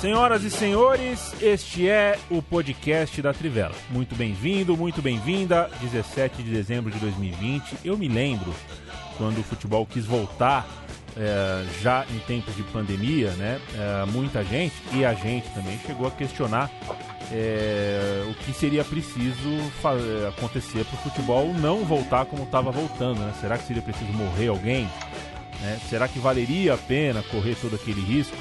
Senhoras e senhores, este é o podcast da Trivela. Muito bem-vindo, muito bem-vinda. 17 de dezembro de 2020. Eu me lembro quando o futebol quis voltar, é, já em tempos de pandemia, né? É, muita gente, e a gente também, chegou a questionar é, o que seria preciso acontecer para o futebol não voltar como estava voltando. Né? Será que seria preciso morrer alguém? Né? Será que valeria a pena correr todo aquele risco?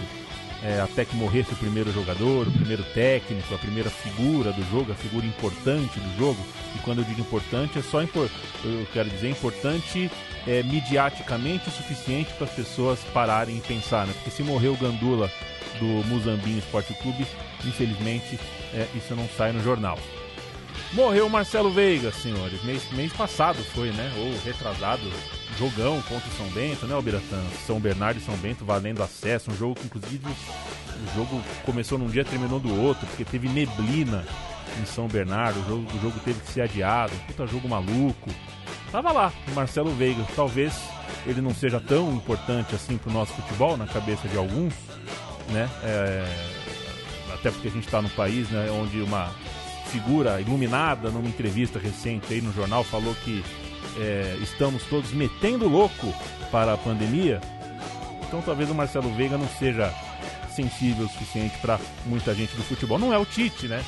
É, até que morresse o primeiro jogador, o primeiro técnico, a primeira figura do jogo, a figura importante do jogo. E quando eu digo importante, é só impor, eu quero dizer importante é, midiaticamente o suficiente para as pessoas pararem e pensar, né? Porque se morreu o Gandula do Muzambinho Esporte Clube, infelizmente é, isso não sai no jornal. Morreu o Marcelo Veiga, senhores. Mês, mês passado foi, né? Ou retrasado. Jogão contra o São Bento, né, Albiratã? São Bernardo e São Bento valendo acesso. Um jogo que, inclusive, o jogo começou num dia terminou do outro, porque teve neblina em São Bernardo. O jogo, o jogo teve que ser adiado. Puta jogo maluco. Tava lá, o Marcelo Veiga. Talvez ele não seja tão importante assim pro nosso futebol, na cabeça de alguns, né? É... Até porque a gente está num país né, onde uma figura iluminada numa entrevista recente aí no jornal falou que é, estamos todos metendo louco para a pandemia. Então talvez o Marcelo Veiga não seja sensível o suficiente para muita gente do futebol. Não é o Tite, né?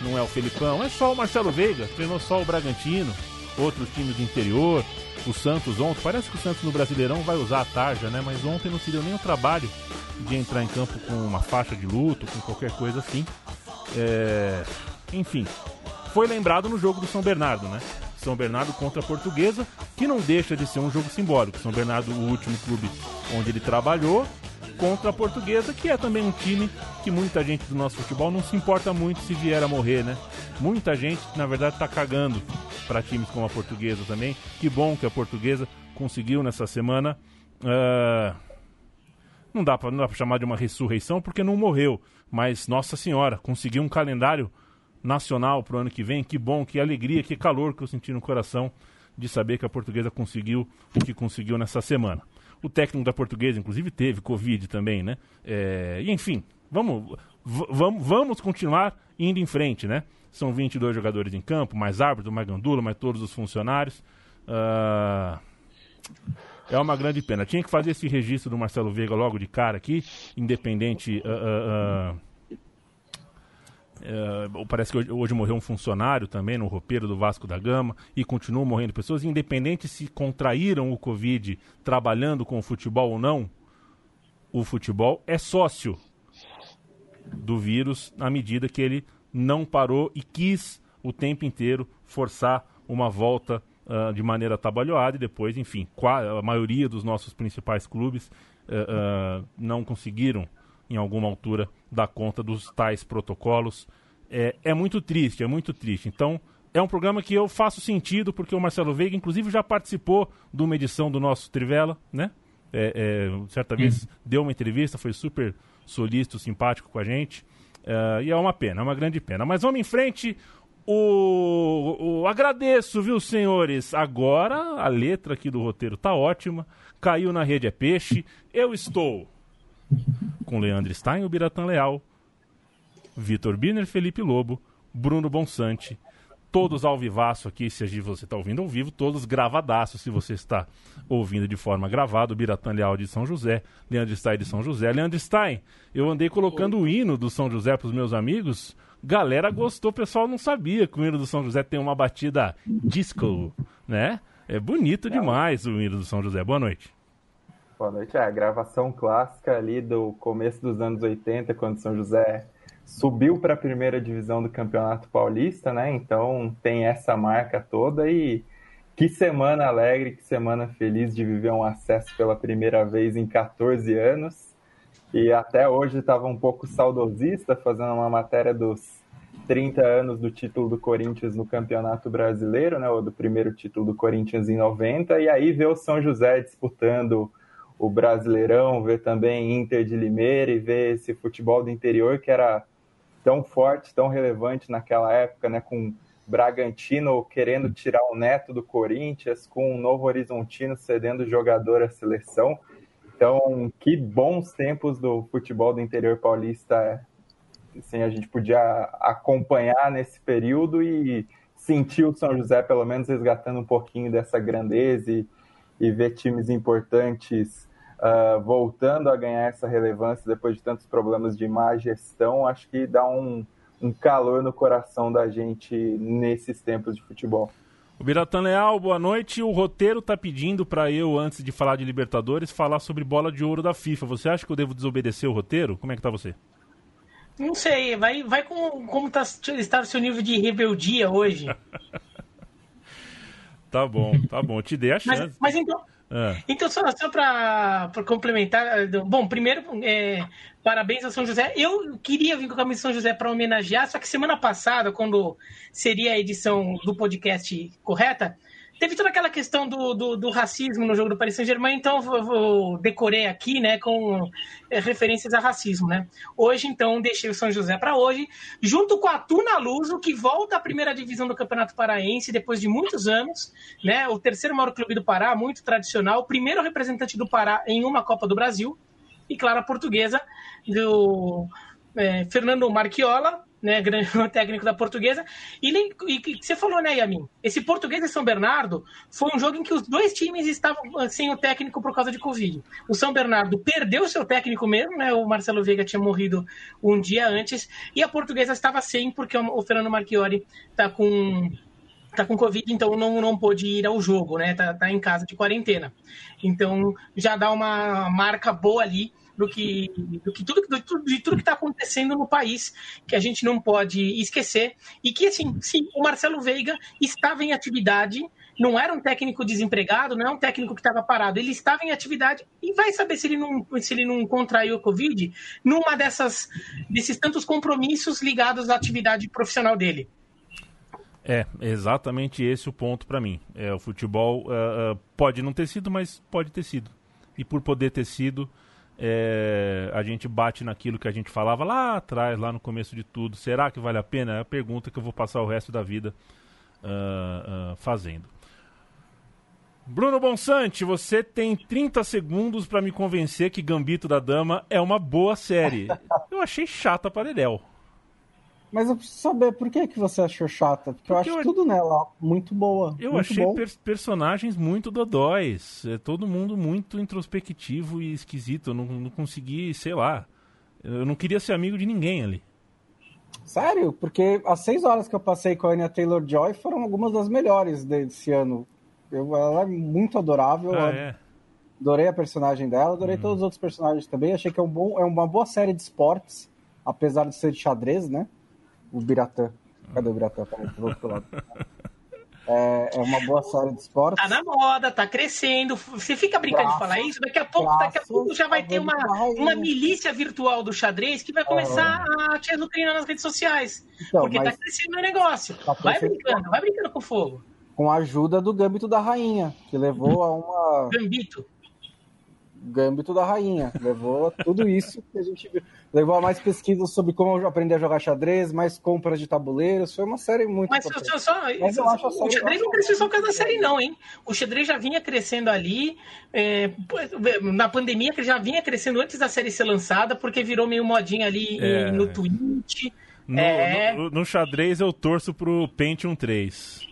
Não é o Felipão, é só o Marcelo Veiga. Treinou só o Bragantino, outros times do interior, o Santos ontem. Parece que o Santos no Brasileirão vai usar a tarja, né? Mas ontem não se deu nem o trabalho de entrar em campo com uma faixa de luto, com qualquer coisa assim. É... Enfim, foi lembrado no jogo do São Bernardo, né? São Bernardo contra a Portuguesa, que não deixa de ser um jogo simbólico. São Bernardo, o último clube onde ele trabalhou, contra a Portuguesa, que é também um time que muita gente do nosso futebol não se importa muito se vier a morrer, né? Muita gente, na verdade, tá cagando para times como a Portuguesa também. Que bom que a Portuguesa conseguiu nessa semana. Uh... Não dá para chamar de uma ressurreição porque não morreu, mas Nossa Senhora conseguiu um calendário nacional para o ano que vem. Que bom, que alegria, que calor que eu senti no coração de saber que a portuguesa conseguiu o que conseguiu nessa semana. O técnico da portuguesa, inclusive, teve Covid também, né? É, e enfim, vamos, vamos, vamos continuar indo em frente, né? São 22 jogadores em campo, mais árbitro, mais gandula, mais todos os funcionários. Uh, é uma grande pena. Tinha que fazer esse registro do Marcelo Veiga logo de cara aqui, independente. Uh, uh, Uh, parece que hoje, hoje, morreu um funcionário também no roupeiro do Vasco da Gama e continuam morrendo pessoas, independente se contraíram o Covid trabalhando com o futebol ou não, o futebol é sócio do vírus à medida que ele não parou e quis o tempo inteiro forçar uma volta uh, de maneira trabalhada e depois, enfim, a maioria dos nossos principais clubes uh, não conseguiram em alguma altura dar conta dos tais protocolos. É, é muito triste, é muito triste. Então, é um programa que eu faço sentido, porque o Marcelo Veiga, inclusive, já participou de uma edição do nosso Trivela, né? É, é, certa vez uhum. deu uma entrevista, foi super solícito, simpático com a gente. Uh, e é uma pena, é uma grande pena. Mas vamos em frente. O, o, agradeço, viu, senhores? Agora a letra aqui do roteiro tá ótima. Caiu na rede é peixe. Eu estou com Leandro Stein, o Biratã Leal, Vitor Birner, Felipe Lobo, Bruno Bonsante, todos ao vivaço aqui, se você está ouvindo ao vivo, todos gravadaços, se você está ouvindo de forma gravada, o Biratã Leal de São José, Leandro Stein de São José. Leandro Stein, eu andei colocando o hino do São José para os meus amigos, galera gostou, o pessoal não sabia que o hino do São José tem uma batida disco, né? É bonito demais o hino do São José. Boa noite. Boa noite. É a gravação clássica ali do começo dos anos 80, quando São José subiu para a primeira divisão do Campeonato Paulista, né? Então tem essa marca toda e que semana alegre, que semana feliz de viver um acesso pela primeira vez em 14 anos. E até hoje estava um pouco saudosista, fazendo uma matéria dos 30 anos do título do Corinthians no Campeonato Brasileiro, né, ou do primeiro título do Corinthians em 90, e aí ver o São José disputando o Brasileirão, ver também Inter de Limeira e ver esse futebol do interior que era tão forte, tão relevante naquela época, né, com Bragantino querendo tirar o neto do Corinthians, com o Novo Horizontino cedendo jogador à seleção. Então, que bons tempos do futebol do interior paulista assim, a gente podia acompanhar nesse período e sentir o São José, pelo menos, resgatando um pouquinho dessa grandeza e, e ver times importantes uh, voltando a ganhar essa relevância depois de tantos problemas de má gestão, acho que dá um, um calor no coração da gente nesses tempos de futebol. O Biratan Leal, boa noite. O roteiro tá pedindo para eu, antes de falar de Libertadores, falar sobre bola de ouro da FIFA. Você acha que eu devo desobedecer o roteiro? Como é que tá você? Não sei, vai, vai com como tá, está o seu nível de rebeldia hoje. tá bom, tá bom, te dei a chance. Mas, mas então, é. então só, só para complementar, bom, primeiro, é, parabéns ao São José. Eu queria vir com a camisa São José para homenagear, só que semana passada, quando seria a edição do podcast correta, Teve toda aquela questão do, do, do, racismo no jogo do Paris Saint-Germain, então eu decorei aqui, né, com é, referências a racismo, né. Hoje, então, deixei o São José para hoje, junto com a Tuna Luso, que volta à primeira divisão do Campeonato Paraense depois de muitos anos, né, o terceiro maior clube do Pará, muito tradicional, o primeiro representante do Pará em uma Copa do Brasil, e claro, a portuguesa do é, Fernando Marchiola, né, grande técnico da portuguesa. E, e, você falou, né, Yamin? Esse português e São Bernardo foi um jogo em que os dois times estavam ah, sem o técnico por causa de Covid. O São Bernardo perdeu seu técnico mesmo, né? O Marcelo Veiga tinha morrido um dia antes, e a portuguesa estava sem, porque o Fernando Marchiori está com tá com Covid, então não, não pôde ir ao jogo, né? Tá, tá em casa de quarentena. Então já dá uma marca boa ali do que, do que tudo, do, de tudo que está acontecendo no país, que a gente não pode esquecer. E que, assim, sim, o Marcelo Veiga estava em atividade, não era um técnico desempregado, não é um técnico que estava parado, ele estava em atividade e vai saber se ele não, se ele não contraiu o Covid numa dessas, desses tantos compromissos ligados à atividade profissional dele. É, exatamente esse o ponto para mim. É, o futebol uh, pode não ter sido, mas pode ter sido. E por poder ter sido, é, a gente bate naquilo que a gente falava lá atrás, lá no começo de tudo. Será que vale a pena? É a pergunta que eu vou passar o resto da vida uh, uh, fazendo. Bruno Bonsante, você tem 30 segundos para me convencer que Gambito da Dama é uma boa série. Eu achei chata para Dedel. Mas eu preciso saber por que, que você achou chata. Porque, Porque eu acho eu... tudo nela muito boa. Eu muito achei per personagens muito dodóis. É todo mundo muito introspectivo e esquisito. Eu não, não consegui, sei lá. Eu não queria ser amigo de ninguém ali. Sério? Porque as seis horas que eu passei com a Anya Taylor-Joy foram algumas das melhores desse ano. Eu, ela é muito adorável. Ah, é? Adorei a personagem dela, adorei hum. todos os outros personagens também. Achei que é, um bom, é uma boa série de esportes, apesar de ser de xadrez, né? O Biratã. Cadê o Biratã? Peraí, do outro lado. É, é, uma boa série de esportes. Tá na moda, tá crescendo. Você fica brincando de falar isso, daqui a pouco, daqui a pouco já vai ter uma, uma milícia virtual do xadrez que vai começar é. a te azucrinar nas redes sociais. Então, porque tá crescendo o negócio. Tá vai brincando, vai brincando com fogo. Com a ajuda do Gambito da Rainha, que levou a uma. Gambito. Gambito da Rainha. Levou a tudo isso que a gente viu. Levou a mais pesquisas sobre como aprender a jogar xadrez, mais compras de tabuleiros. Foi uma série muito Mas, só, só, Mas eu acho o xadrez não cresceu só por causa da série, não, hein? O xadrez já vinha crescendo ali. É, na pandemia, que já vinha crescendo antes da série ser lançada, porque virou meio modinha ali é. no Twitch. No, é... no, no, xadrez eu torço pro Pentium 3.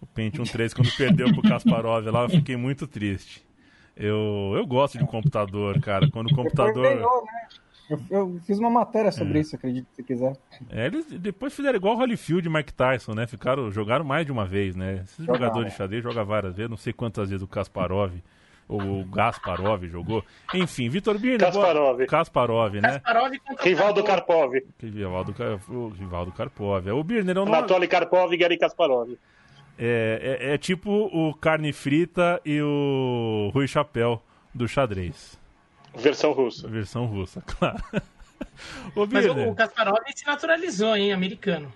O Pentium 3, quando perdeu pro Kasparov lá, eu fiquei muito triste. Eu, eu gosto de computador, cara. Quando o computador. Né? eu, eu, fiz uma matéria sobre é. isso, acredito, se quiser. É, eles depois fizeram igual o Holyfield e Mike Tyson, né? Ficaram, jogaram mais de uma vez, né? Esses jogadores de xadrez jogam várias vezes, não sei quantas vezes o Kasparov ou o Gasparov jogou. Enfim, Vitor Birner. Kasparov. Boa... Kasparov, né? Kasparov Rivaldo Karpov. Rivaldo, o Rivaldo Karpov. É o Birner. É o Anatoly Karpov e Gary Kasparov. É, é, é, tipo o carne frita e o Rui Chapéu do xadrez. Versão russa. Versão russa, claro. Ô, Mas o, o Kasparov se naturalizou, hein, americano.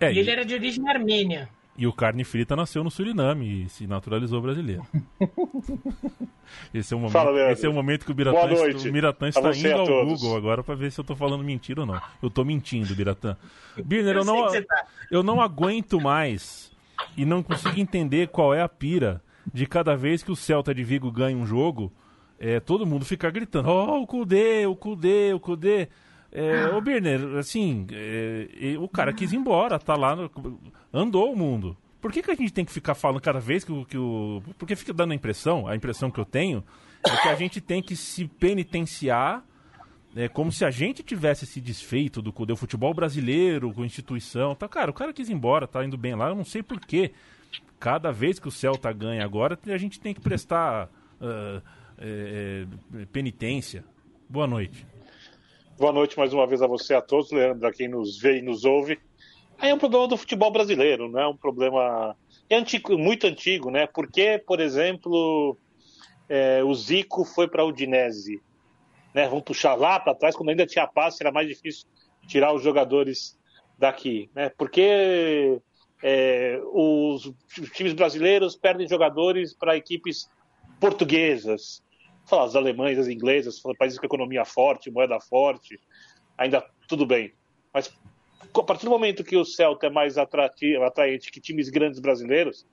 É, e ele era de origem armênia. E o Carne Frita nasceu no Suriname e se naturalizou brasileiro. esse, é o momento, Fala, esse é o momento que o Biratã, o Biratã está indo ao todos. Google agora para ver se eu estou falando mentira ou não. Eu estou mentindo, Biratã. Birner, eu, eu não, tá. eu não aguento mais e não consigo entender qual é a pira de cada vez que o Celta de Vigo ganha um jogo, é, todo mundo fica gritando: Oh, o Kudê, o Kudê, o Kudê. É, ô Birner, assim, é, o cara quis ir embora, tá lá, no, andou o mundo. Por que, que a gente tem que ficar falando cada vez que que o. Porque fica dando a impressão, a impressão que eu tenho, é que a gente tem que se penitenciar é como se a gente tivesse se desfeito do, futebol brasileiro, com instituição. Tá, cara, o cara quis ir embora, tá indo bem lá, eu não sei porquê. Cada vez que o Celta ganha agora, a gente tem que prestar uh, é, penitência. Boa noite. Boa noite mais uma vez a você, a todos, Leandro, a quem nos vê e nos ouve. Aí é um problema do futebol brasileiro, não é um problema é antigo, muito antigo, né? Porque, por exemplo, é, o Zico foi para a Udinese, né? Vamos puxar lá para trás, quando ainda tinha passe, era mais difícil tirar os jogadores daqui, né? Porque é, os times brasileiros perdem jogadores para equipes portuguesas, falar as alemães, as inglesas, países com economia forte, moeda forte, ainda tudo bem. Mas a partir do momento que o Celta é mais atrativo, atraente que times grandes brasileiros,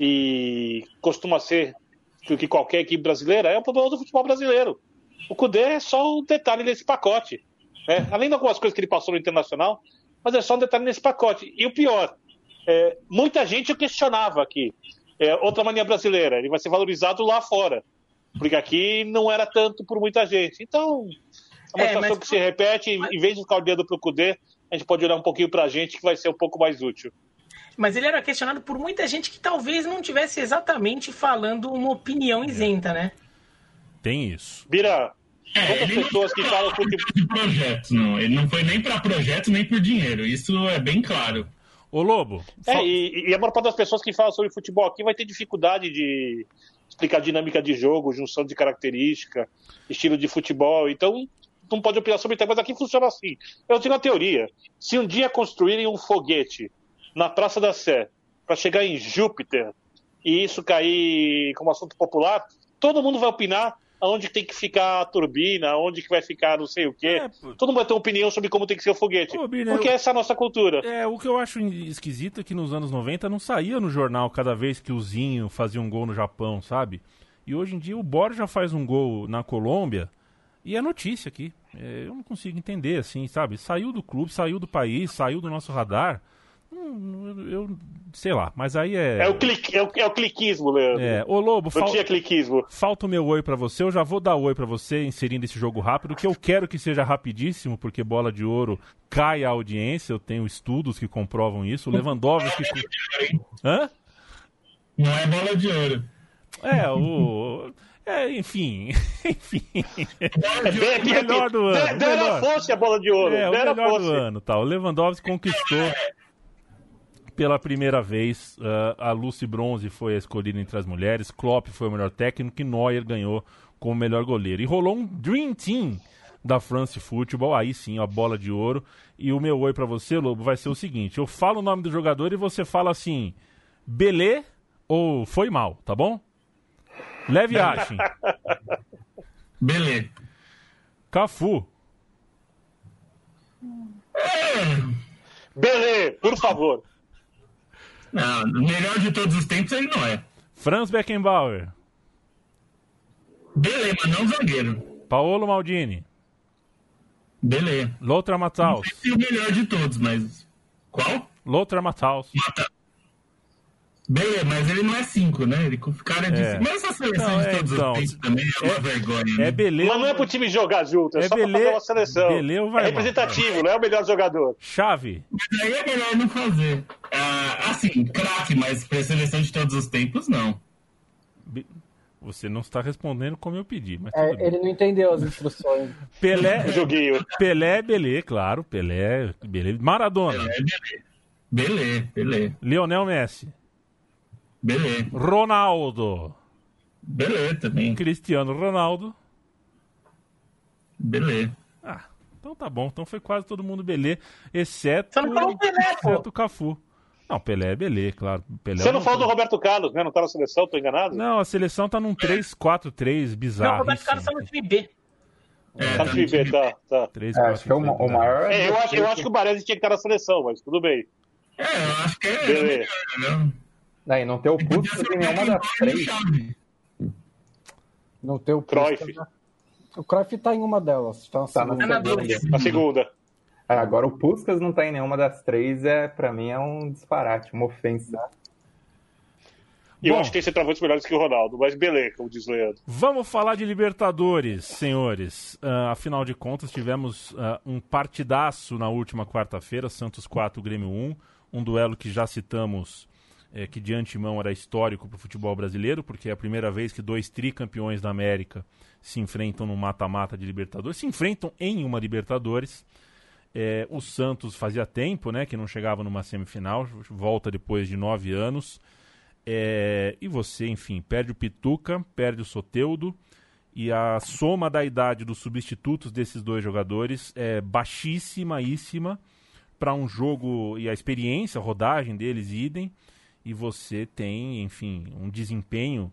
e costuma ser que qualquer equipe brasileira, é um problema do futebol brasileiro. O Cudê é só um detalhe desse pacote. Né? Além de algumas coisas que ele passou no Internacional, mas é só um detalhe nesse pacote. E o pior, é, muita gente questionava aqui. É, outra mania brasileira, ele vai ser valorizado lá fora porque aqui não era tanto por muita gente. Então, é uma é, situação mas... que se repete, mas... em vez de ficar olhando para o Cudê, a gente pode olhar um pouquinho para a gente, que vai ser um pouco mais útil. Mas ele era questionado por muita gente que talvez não tivesse exatamente falando uma opinião isenta, né? Tem isso. Bira, é, quantas pessoas que falam futebol... de projetos, não. Ele não foi nem para projetos nem por dinheiro. Isso é bem claro. Ô Lobo. É, e, e a maior parte das pessoas que falam sobre futebol aqui vai ter dificuldade de, explicar dinâmica de jogo, junção de característica, estilo de futebol. Então, não pode opinar sobre isso, mas aqui funciona assim. Eu tenho uma teoria. Se um dia construírem um foguete na Praça da Sé para chegar em Júpiter e isso cair como assunto popular, todo mundo vai opinar aonde tem que ficar a turbina, onde que vai ficar não sei o quê. É, Todo mundo vai ter uma opinião sobre como tem que ser o foguete. Pô, Bina, porque eu... essa é a nossa cultura. É, o que eu acho esquisito é que nos anos 90 não saía no jornal cada vez que o Zinho fazia um gol no Japão, sabe? E hoje em dia o Borja faz um gol na Colômbia e é notícia aqui. É, eu não consigo entender, assim, sabe? Saiu do clube, saiu do país, saiu do nosso radar. Hum, eu, sei lá, mas aí é. É o, clique, é o, é o cliquismo, Leandro. É. Ô Lobo, fal... tinha cliquismo. falta o meu oi para você. Eu já vou dar oi para você inserindo esse jogo rápido, que eu quero que seja rapidíssimo, porque bola de ouro cai a audiência. Eu tenho estudos que comprovam isso. O Lewandowski. Hã? Não é bola de ouro. É, o. É, enfim, enfim. É o melhor do ano. Dera fosse a bola de ouro. É, o melhor fosse. do ano, tá. O Lewandowski conquistou pela primeira vez, uh, a Lucy Bronze foi a escolhida entre as mulheres, Klopp foi o melhor técnico e Neuer ganhou como melhor goleiro. E rolou um Dream Team da France Football, aí sim, a bola de ouro. E o meu oi para você, Lobo, vai ser o seguinte: eu falo o nome do jogador e você fala assim, Belê ou foi mal, tá bom? Leve Ashin. Belê. Cafu. Belê, por favor. Não, o melhor de todos os tempos ele não é. Franz Beckenbauer. Beleza, mas não zagueiro. Paolo Maldini. Beleza. Lothar Matthaus. Não sei se é o melhor de todos, mas. Qual? Lothar Matthaus. Mata... Beleza, mas ele não é 5, né? Ele cara de. É. Mas essa seleção não, de é, todos então, os tempos também é uma é, vergonha. Né? É beleza. Mas não é pro time jogar junto, é, é só bele... pra fazer uma seleção. Beleza, vai, é representativo, não é o melhor jogador. Chave. Mas aí é melhor não fazer. Ah, assim, craque, mas pra seleção de todos os tempos, não. Você não está respondendo como eu pedi, mas é, ele não entendeu as instruções. Pelé, Joguinho. Pelé, Belê, claro, Pelé, Belê. Maradona. Pelé, Belê. Belê, Belê. Lionel Messi. Beleza. Ronaldo. Beleza também. Cristiano Ronaldo. Beleza. Ah, então tá bom. Então foi quase todo mundo belê, exceto, Você não falou o Pelé, pô. exceto o Cafu. Não, Pelé é belê, claro. Pelé Você é não uma falou do Roberto Carlos, né? Não tá na seleção, tô enganado? Não, a seleção tá num 3-4-3 bizarro. Não, o Roberto Carlos tá no time B. É, Tá no time B, tá, tá. 3, É, acho que é o, o maior. É, eu, acho, eu acho que o Baresi tinha que estar na seleção, mas tudo bem. É, eu acho que é. Beleza. Não. Não ter o Puskas em nenhuma das três. Não tem o Cruyff. Puskas, né? O Cruyff tá em uma delas. Tá na Tá segunda. na segunda. dúvida. Na segunda. É, agora o Puskas não tá em nenhuma das três, é, pra mim é um disparate, uma ofensa. E eu acho que tem centroavantes melhores que o Ronaldo, mas beleza, como diz o Leandro. Vamos falar de Libertadores, senhores. Ah, afinal de contas, tivemos ah, um partidaço na última quarta-feira, Santos 4, Grêmio 1. Um duelo que já citamos, eh, que de antemão era histórico para o futebol brasileiro, porque é a primeira vez que dois tricampeões da América se enfrentam no mata-mata de Libertadores, se enfrentam em uma Libertadores. Eh, o Santos fazia tempo né, que não chegava numa semifinal, volta depois de nove anos. É, e você, enfim, perde o Pituca, perde o Soteudo, e a soma da idade dos substitutos desses dois jogadores é baixíssima para um jogo e a experiência, a rodagem deles idem, e você tem, enfim, um desempenho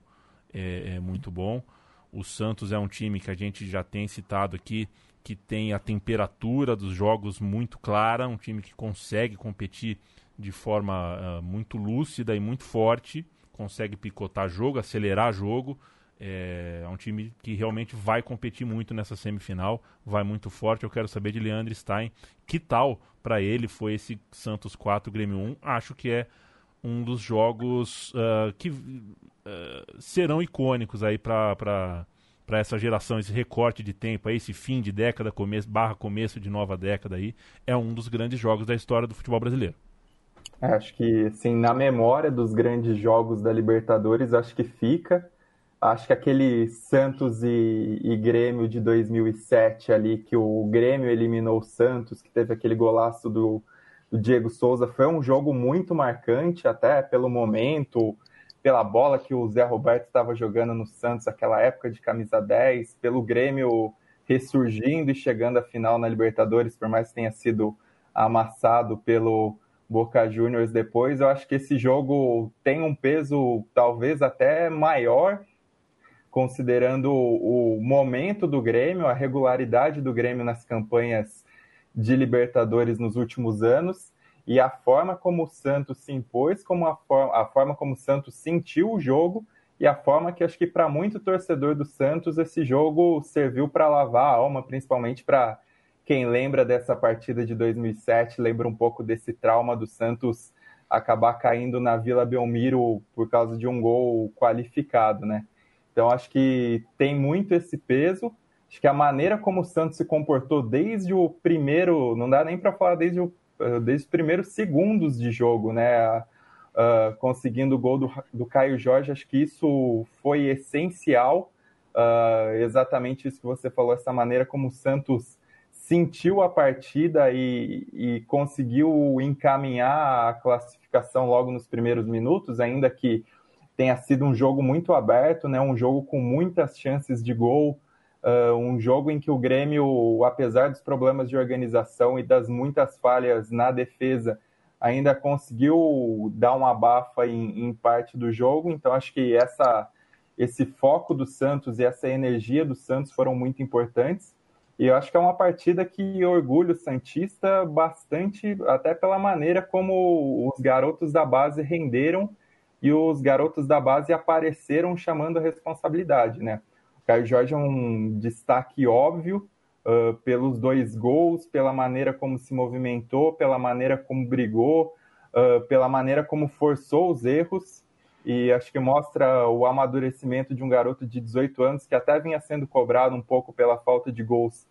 é, é muito bom. O Santos é um time que a gente já tem citado aqui, que tem a temperatura dos jogos muito clara, um time que consegue competir de forma ah, muito lúcida e muito forte, consegue picotar jogo, acelerar jogo. É, é um time que realmente vai competir muito nessa semifinal, vai muito forte. Eu quero saber de Leandro Stein, que tal para ele foi esse Santos 4 Grêmio 1? Acho que é um dos jogos ah, que ah, serão icônicos aí para para essa geração, esse recorte de tempo, aí, esse fim de década, começo, barra começo de nova década aí, é um dos grandes jogos da história do futebol brasileiro. É, Acho que, assim, na memória dos grandes jogos da Libertadores, acho que fica. Acho que aquele Santos e, e Grêmio de 2007 ali, que o Grêmio eliminou o Santos, que teve aquele golaço do, do Diego Souza, foi um jogo muito marcante, até pelo momento, pela bola que o Zé Roberto estava jogando no Santos naquela época de camisa 10, pelo Grêmio ressurgindo e chegando à final na Libertadores, por mais que tenha sido amassado pelo Boca Juniors depois, eu acho que esse jogo tem um peso talvez até maior, considerando o momento do Grêmio, a regularidade do Grêmio nas campanhas de Libertadores nos últimos anos e a forma como o Santos se impôs, como a, forma, a forma como o Santos sentiu o jogo e a forma que acho que para muito torcedor do Santos esse jogo serviu para lavar a alma, principalmente para quem lembra dessa partida de 2007, lembra um pouco desse trauma do Santos acabar caindo na Vila Belmiro por causa de um gol qualificado, né? Então acho que tem muito esse peso. Acho que a maneira como o Santos se comportou desde o primeiro, não dá nem para falar desde, o, desde os primeiros segundos de jogo, né? Uh, conseguindo o gol do, do Caio Jorge, acho que isso foi essencial. Uh, exatamente isso que você falou, essa maneira como o Santos sentiu a partida e, e, conseguiu encaminhar a classificação logo nos primeiros minutos, ainda que tenha sido um jogo muito aberto, né? um jogo com muitas chances de gol, uh, um jogo em que o Grêmio, apesar dos problemas de organização e das muitas falhas na defesa, ainda conseguiu dar uma abafa em, em parte do jogo. Então, acho que essa, esse foco do Santos e essa energia do Santos foram muito importantes. E eu acho que é uma partida que orgulha o Santista bastante, até pela maneira como os garotos da base renderam e os garotos da base apareceram chamando a responsabilidade, né? Caio Jorge é um destaque óbvio uh, pelos dois gols, pela maneira como se movimentou, pela maneira como brigou, uh, pela maneira como forçou os erros. E acho que mostra o amadurecimento de um garoto de 18 anos que até vinha sendo cobrado um pouco pela falta de gols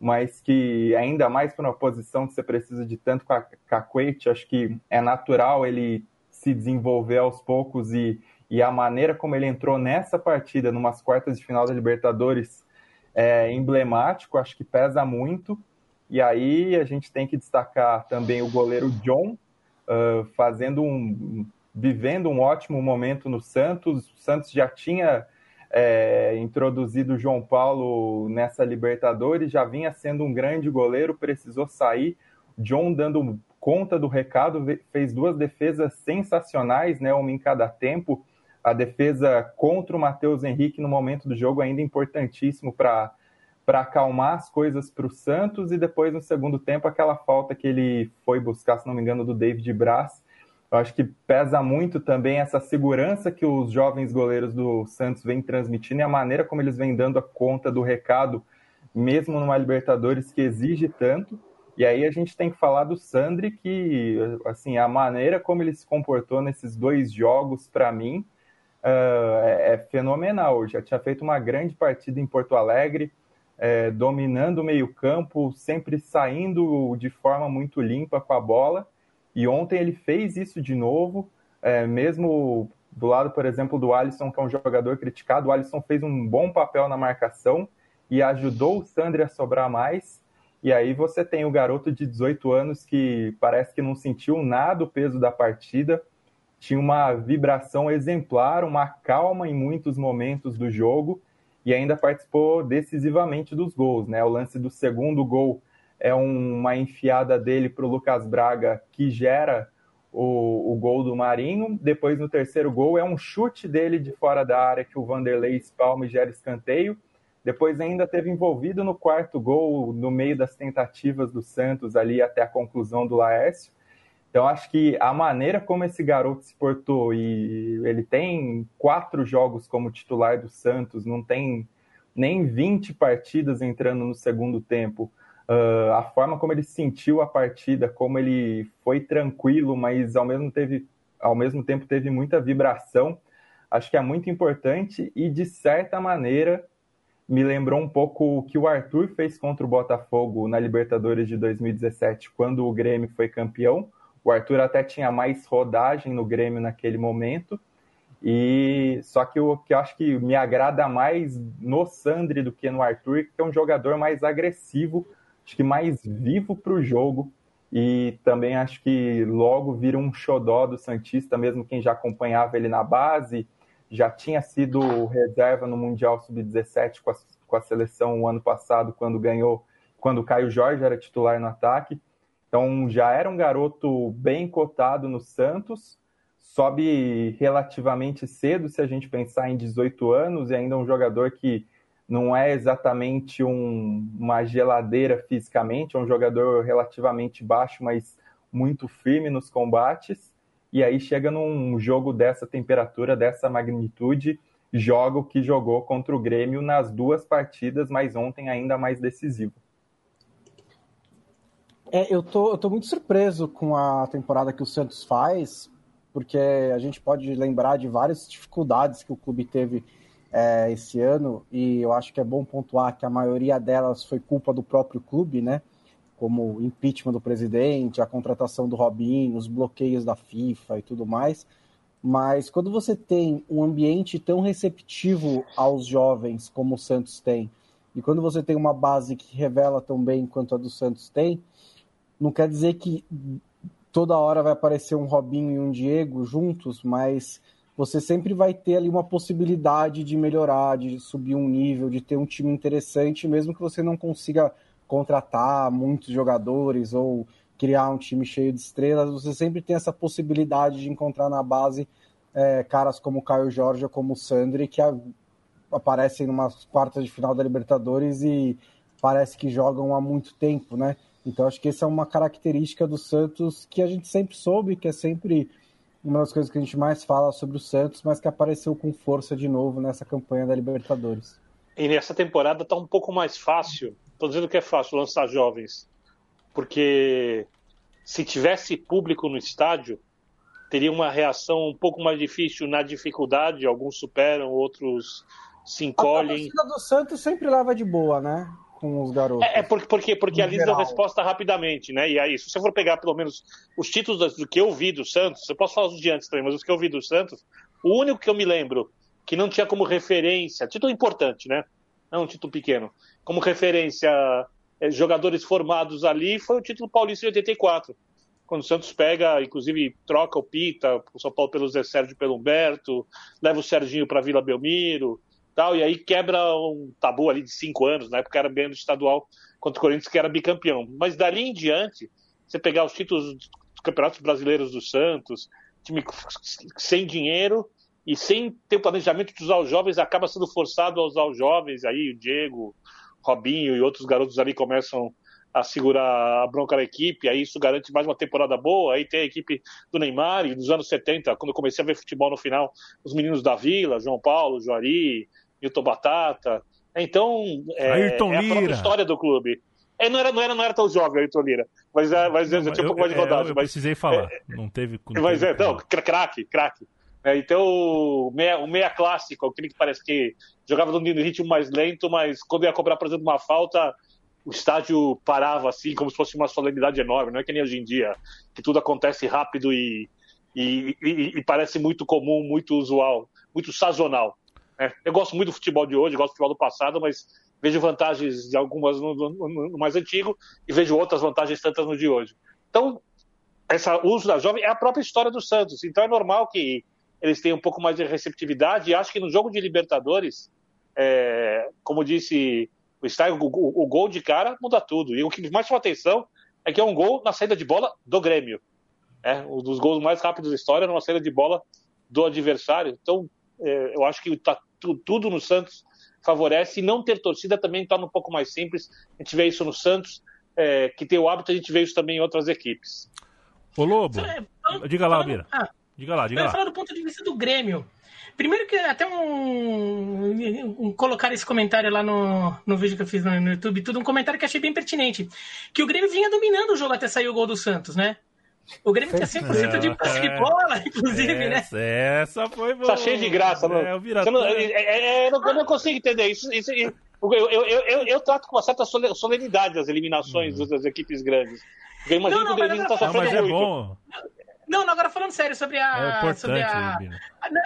mas que ainda mais para uma posição que você precisa de tanto cacuete, acho que é natural ele se desenvolver aos poucos e, e a maneira como ele entrou nessa partida, numas quartas de final da Libertadores, é emblemático, acho que pesa muito. E aí a gente tem que destacar também o goleiro John, uh, fazendo um. vivendo um ótimo momento no Santos. O Santos já tinha é, introduzido o João Paulo nessa Libertadores, já vinha sendo um grande goleiro, precisou sair. John dando conta do recado, fez duas defesas sensacionais, né, uma em cada tempo. A defesa contra o Matheus Henrique no momento do jogo ainda importantíssimo para para acalmar as coisas para o Santos e depois no segundo tempo aquela falta que ele foi buscar, se não me engano, do David Braz. Eu acho que pesa muito também essa segurança que os jovens goleiros do Santos vêm transmitindo e a maneira como eles vêm dando a conta do recado, mesmo numa Libertadores que exige tanto. E aí a gente tem que falar do Sandri, que assim a maneira como ele se comportou nesses dois jogos, para mim, uh, é, fenomenal. Já tinha feito uma grande partida em Porto Alegre, é, dominando o meio-campo, sempre saindo de forma muito limpa com a bola. E ontem ele fez isso de novo, é, mesmo do lado, por exemplo, do Alisson, que é um jogador criticado. O Alisson fez um bom papel na marcação e ajudou o Sandri a sobrar mais. E aí você tem o garoto de 18 anos que parece que não sentiu nada o peso da partida, tinha uma vibração exemplar, uma calma em muitos momentos do jogo e ainda participou decisivamente dos gols, né? O lance do segundo gol é uma enfiada dele para o Lucas Braga que gera o, o, gol do Marinho. Depois, no terceiro gol, é um chute dele de fora da área que o Vanderlei espalma e gera escanteio. Depois ainda teve envolvido no quarto gol, no meio das tentativas do Santos ali até a conclusão do Laércio. Então acho que a maneira como esse garoto se portou e ele tem quatro jogos como titular do Santos, não tem nem 20 partidas entrando no segundo tempo. Uh, a forma como ele sentiu a partida, como ele foi tranquilo, mas ao mesmo, teve, ao mesmo tempo teve muita vibração, acho que é muito importante e de certa maneira me lembrou um pouco o que o Arthur fez contra o Botafogo na Libertadores de 2017, quando o Grêmio foi campeão. O Arthur até tinha mais rodagem no Grêmio naquele momento. E só que o que eu acho que me agrada mais no Sandri do que no Arthur, que é um jogador mais agressivo, acho que mais vivo para o jogo. E também acho que logo vira um xodó do Santista, mesmo quem já acompanhava ele na base, já tinha sido reserva no Mundial Sub-17 com, com a, seleção o ano passado, quando ganhou, quando o Caio Jorge era titular no ataque. Então já era um garoto bem cotado no Santos, sobe relativamente cedo se a gente pensar em 18 anos, e ainda um jogador que não é exatamente um, uma geladeira fisicamente, é um jogador relativamente baixo, mas muito firme nos combates e aí chega num jogo dessa temperatura, dessa magnitude, joga o que jogou contra o Grêmio nas duas partidas, mas ontem ainda mais decisivo. É, eu tô, eu tô muito surpreso com a temporada que o Santos faz, porque a gente pode lembrar de várias dificuldades que o clube teve é, esse ano, e eu acho que é bom pontuar que a maioria delas foi culpa do próprio clube, né? como o impeachment do presidente, a contratação do Robinho, os bloqueios da FIFA e tudo mais. Mas quando você tem um ambiente tão receptivo aos jovens como o Santos tem, e quando você tem uma base que revela tão bem quanto a do Santos tem, não quer dizer que toda hora vai aparecer um Robinho e um Diego juntos, mas você sempre vai ter ali uma possibilidade de melhorar, de subir um nível, de ter um time interessante, mesmo que você não consiga contratar muitos jogadores ou criar um time cheio de estrelas, você sempre tem essa possibilidade de encontrar na base é, caras como Caio Jorge ou como o Sandri, que a, aparecem numa quartas de final da Libertadores e parece que jogam há muito tempo, né? Então acho que essa é uma característica do Santos que a gente sempre soube, que é sempre uma das coisas que a gente mais fala sobre o Santos, mas que apareceu com força de novo nessa campanha da Libertadores. E nessa temporada está um pouco mais fácil Estou dizendo que é fácil lançar jovens, porque se tivesse público no estádio, teria uma reação um pouco mais difícil na dificuldade. Alguns superam, outros se encolhem. A torcida do Santos sempre leva de boa, né? Com os garotos. É, é porque, porque, porque ali dá resposta rapidamente, né? E aí, se você for pegar pelo menos os títulos do que eu vi do Santos, eu posso falar os de antes também, mas os que eu vi do Santos, o único que eu me lembro que não tinha como referência, título importante, né? Não um título pequeno, como referência é, jogadores formados ali foi o título paulista de 84. Quando o Santos pega, inclusive, troca o Pita, o São Paulo pelo Zé Sérgio pelo Humberto, leva o Serginho para Vila Belmiro. Tal, e aí quebra um tabu ali de cinco anos, na época era bem no estadual contra o Corinthians, que era bicampeão. Mas dali em diante, você pegar os títulos dos campeonatos brasileiros do Santos, time sem dinheiro e sem ter o planejamento de usar os jovens, acaba sendo forçado a usar os jovens, aí o Diego, Robinho e outros garotos ali começam a segurar a bronca da equipe, aí isso garante mais uma temporada boa, aí tem a equipe do Neymar, e nos anos 70, quando eu comecei a ver futebol no final, os meninos da Vila, João Paulo, Juari, Milton Batata, então é, Ayrton é a própria história do clube. É, não, era, não, era, não era tão jovem, Ayrton Lira, mas, é, mas não, já tinha um pouco mais de rodagem. Eu, eu mas, precisei falar, é, não teve... Não mas teve, é, não, craque, craque. É, então, o meia, o meia clássico, aquele que parece que jogava no ritmo mais lento, mas quando ia cobrar, por exemplo, uma falta, o estádio parava assim, como se fosse uma solenidade enorme, não é que nem hoje em dia, que tudo acontece rápido e, e, e, e parece muito comum, muito usual, muito sazonal. Né? Eu gosto muito do futebol de hoje, gosto do futebol do passado, mas vejo vantagens de algumas no, no, no mais antigo e vejo outras vantagens tantas no de hoje. Então, esse uso da jovem é a própria história do Santos. Então é normal que eles tenham um pouco mais de receptividade e acho que no jogo de Libertadores, é, como disse o Stein, o, o, o, gol de cara muda tudo. E o que mais chama atenção é que é um gol na saída de bola do Grêmio. É, um dos gols mais rápidos da história numa saída de bola do adversário. Então, é, eu acho que tá, tudo no Santos favorece. E não ter torcida também torna um pouco mais simples. A gente vê isso no Santos, é, que tem o hábito, a gente vê isso também em outras equipes. Ô Lobo, diga lá, Bira. Ah, diga lá, diga eu lá. falar do ponto de vista do Grêmio. Primeiro que até um, um, colocar esse comentário lá no, no vídeo que eu fiz no, no, YouTube, tudo um comentário que achei bem pertinente. Que o Grêmio vinha dominando o jogo até sair o gol do Santos, né? O Grêmio tinha 100% de posse de bola, inclusive, né? essa, né? Essa foi boa. Tá cheio de graça, é, mano. É, não, é, é, eu, não, eu não consigo entender isso. isso eu, eu, eu, eu, trato com uma certa solenidade as eliminações uhum. das equipes grandes. Eu imagino não, não, que o Grêmio está sofrendo é muito. Bom. Não, não, agora falando sério sobre a. É sobre a.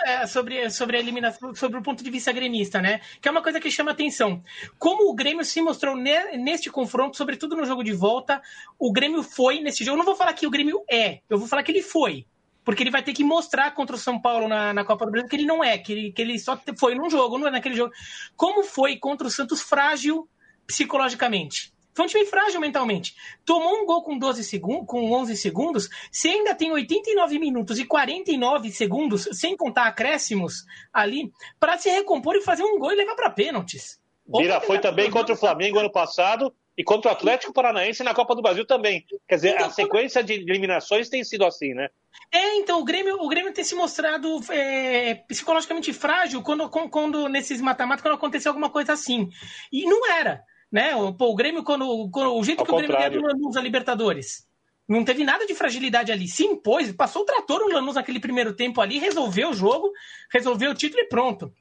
É, sobre, sobre a eliminação, sobre o ponto de vista gremista, né? Que é uma coisa que chama atenção. Como o Grêmio se mostrou ne, neste confronto, sobretudo no jogo de volta, o Grêmio foi nesse jogo. Eu não vou falar que o Grêmio é, eu vou falar que ele foi. Porque ele vai ter que mostrar contra o São Paulo na, na Copa do Brasil que ele não é, que ele, que ele só foi num jogo, não é naquele jogo. Como foi contra o Santos frágil psicologicamente? Foi um time frágil mentalmente. Tomou um gol com 12 segundos, com 11 segundos, se ainda tem 89 minutos e 49 segundos, sem contar acréscimos ali, para se recompor e fazer um gol e levar para pênaltis. Vira foi também contra o Flamengo ano passado e contra o Atlético Paranaense na Copa do Brasil também. Quer dizer, então, a sequência de eliminações tem sido assim, né? É, então, o Grêmio, o Grêmio tem se mostrado é, psicologicamente frágil quando, quando nesses mata-mata, quando aconteceu alguma coisa assim. E não era né? O, pô, o Grêmio, quando, quando o jeito Ao que contrário. o Grêmio ganhou Lanús a Libertadores. Não teve nada de fragilidade ali. Se impôs, passou o trator no Lanús naquele primeiro tempo ali, resolveu o jogo, resolveu o título e pronto.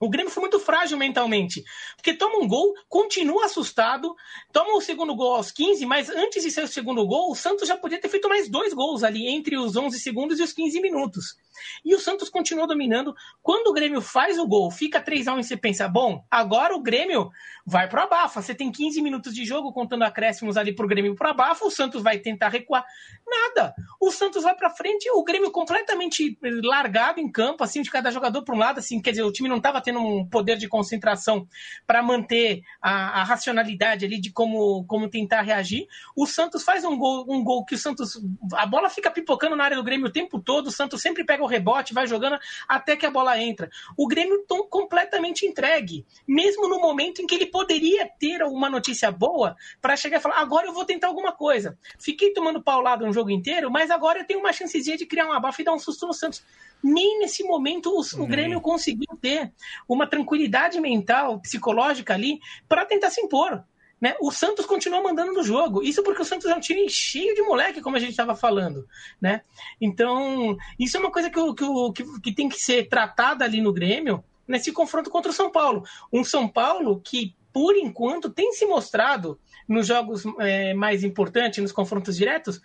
O Grêmio foi muito frágil mentalmente, porque toma um gol, continua assustado, toma o segundo gol aos 15, mas antes de ser o segundo gol, o Santos já podia ter feito mais dois gols ali entre os 11 segundos e os 15 minutos. E o Santos continua dominando. Quando o Grêmio faz o gol, fica 3 a 1 e você pensa, bom, agora o Grêmio vai para abafa. Você tem 15 minutos de jogo contando acréscimos ali pro Grêmio para abafa, o Santos vai tentar recuar. Nada. O Santos vai para frente, o Grêmio completamente largado em campo, assim, de cada jogador para um lado, assim, quer dizer, o time não estava tendo um poder de concentração para manter a, a, racionalidade ali de como, como tentar reagir. O Santos faz um gol, um gol que o Santos. A bola fica pipocando na área do Grêmio o tempo todo, o Santos sempre pega o rebote, vai jogando até que a bola entra. O Grêmio tão completamente entregue, mesmo no momento em que ele poderia ter alguma notícia boa para chegar e falar: agora eu vou tentar alguma coisa. Fiquei tomando paulado um jogo inteiro, mas agora eu tenho uma chancezinha de criar um abafo e dar um susto no Santos. Nem nesse momento o, o Grêmio conseguiu ter uma tranquilidade mental, psicológica ali, para tentar se impor. Né? O Santos continua mandando no jogo. Isso porque o Santos é um time cheio de moleque, como a gente estava falando. Né? Então, isso é uma coisa que, que, que tem que ser tratada ali no Grêmio nesse confronto contra o São Paulo. Um São Paulo que, por enquanto, tem se mostrado nos jogos é, mais importantes, nos confrontos diretos,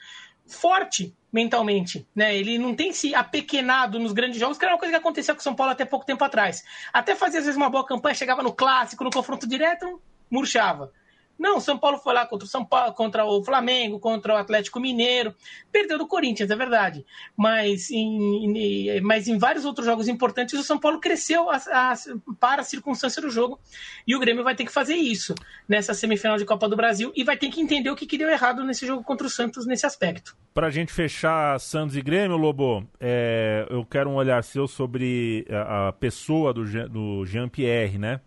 forte mentalmente, né? Ele não tem se apequenado nos grandes jogos, que era uma coisa que aconteceu com o São Paulo até pouco tempo atrás. Até fazia às vezes uma boa campanha, chegava no clássico, no confronto direto, murchava Não, São Paulo foi lá contra o, São Paulo, contra o Flamengo, contra o Atlético Mineiro, perdeu do Corinthians, é verdade. Mas em, mas em vários outros jogos importantes, o São Paulo cresceu a, a, para a circunstância do jogo. E o Grêmio vai ter que fazer isso nessa semifinal de Copa do Brasil e vai ter que entender o que, que deu errado nesse jogo contra o Santos nesse aspecto. Para a gente fechar Santos e Grêmio, Lobo, é, eu quero um olhar seu sobre a, a pessoa do, do Jean-Pierre, né?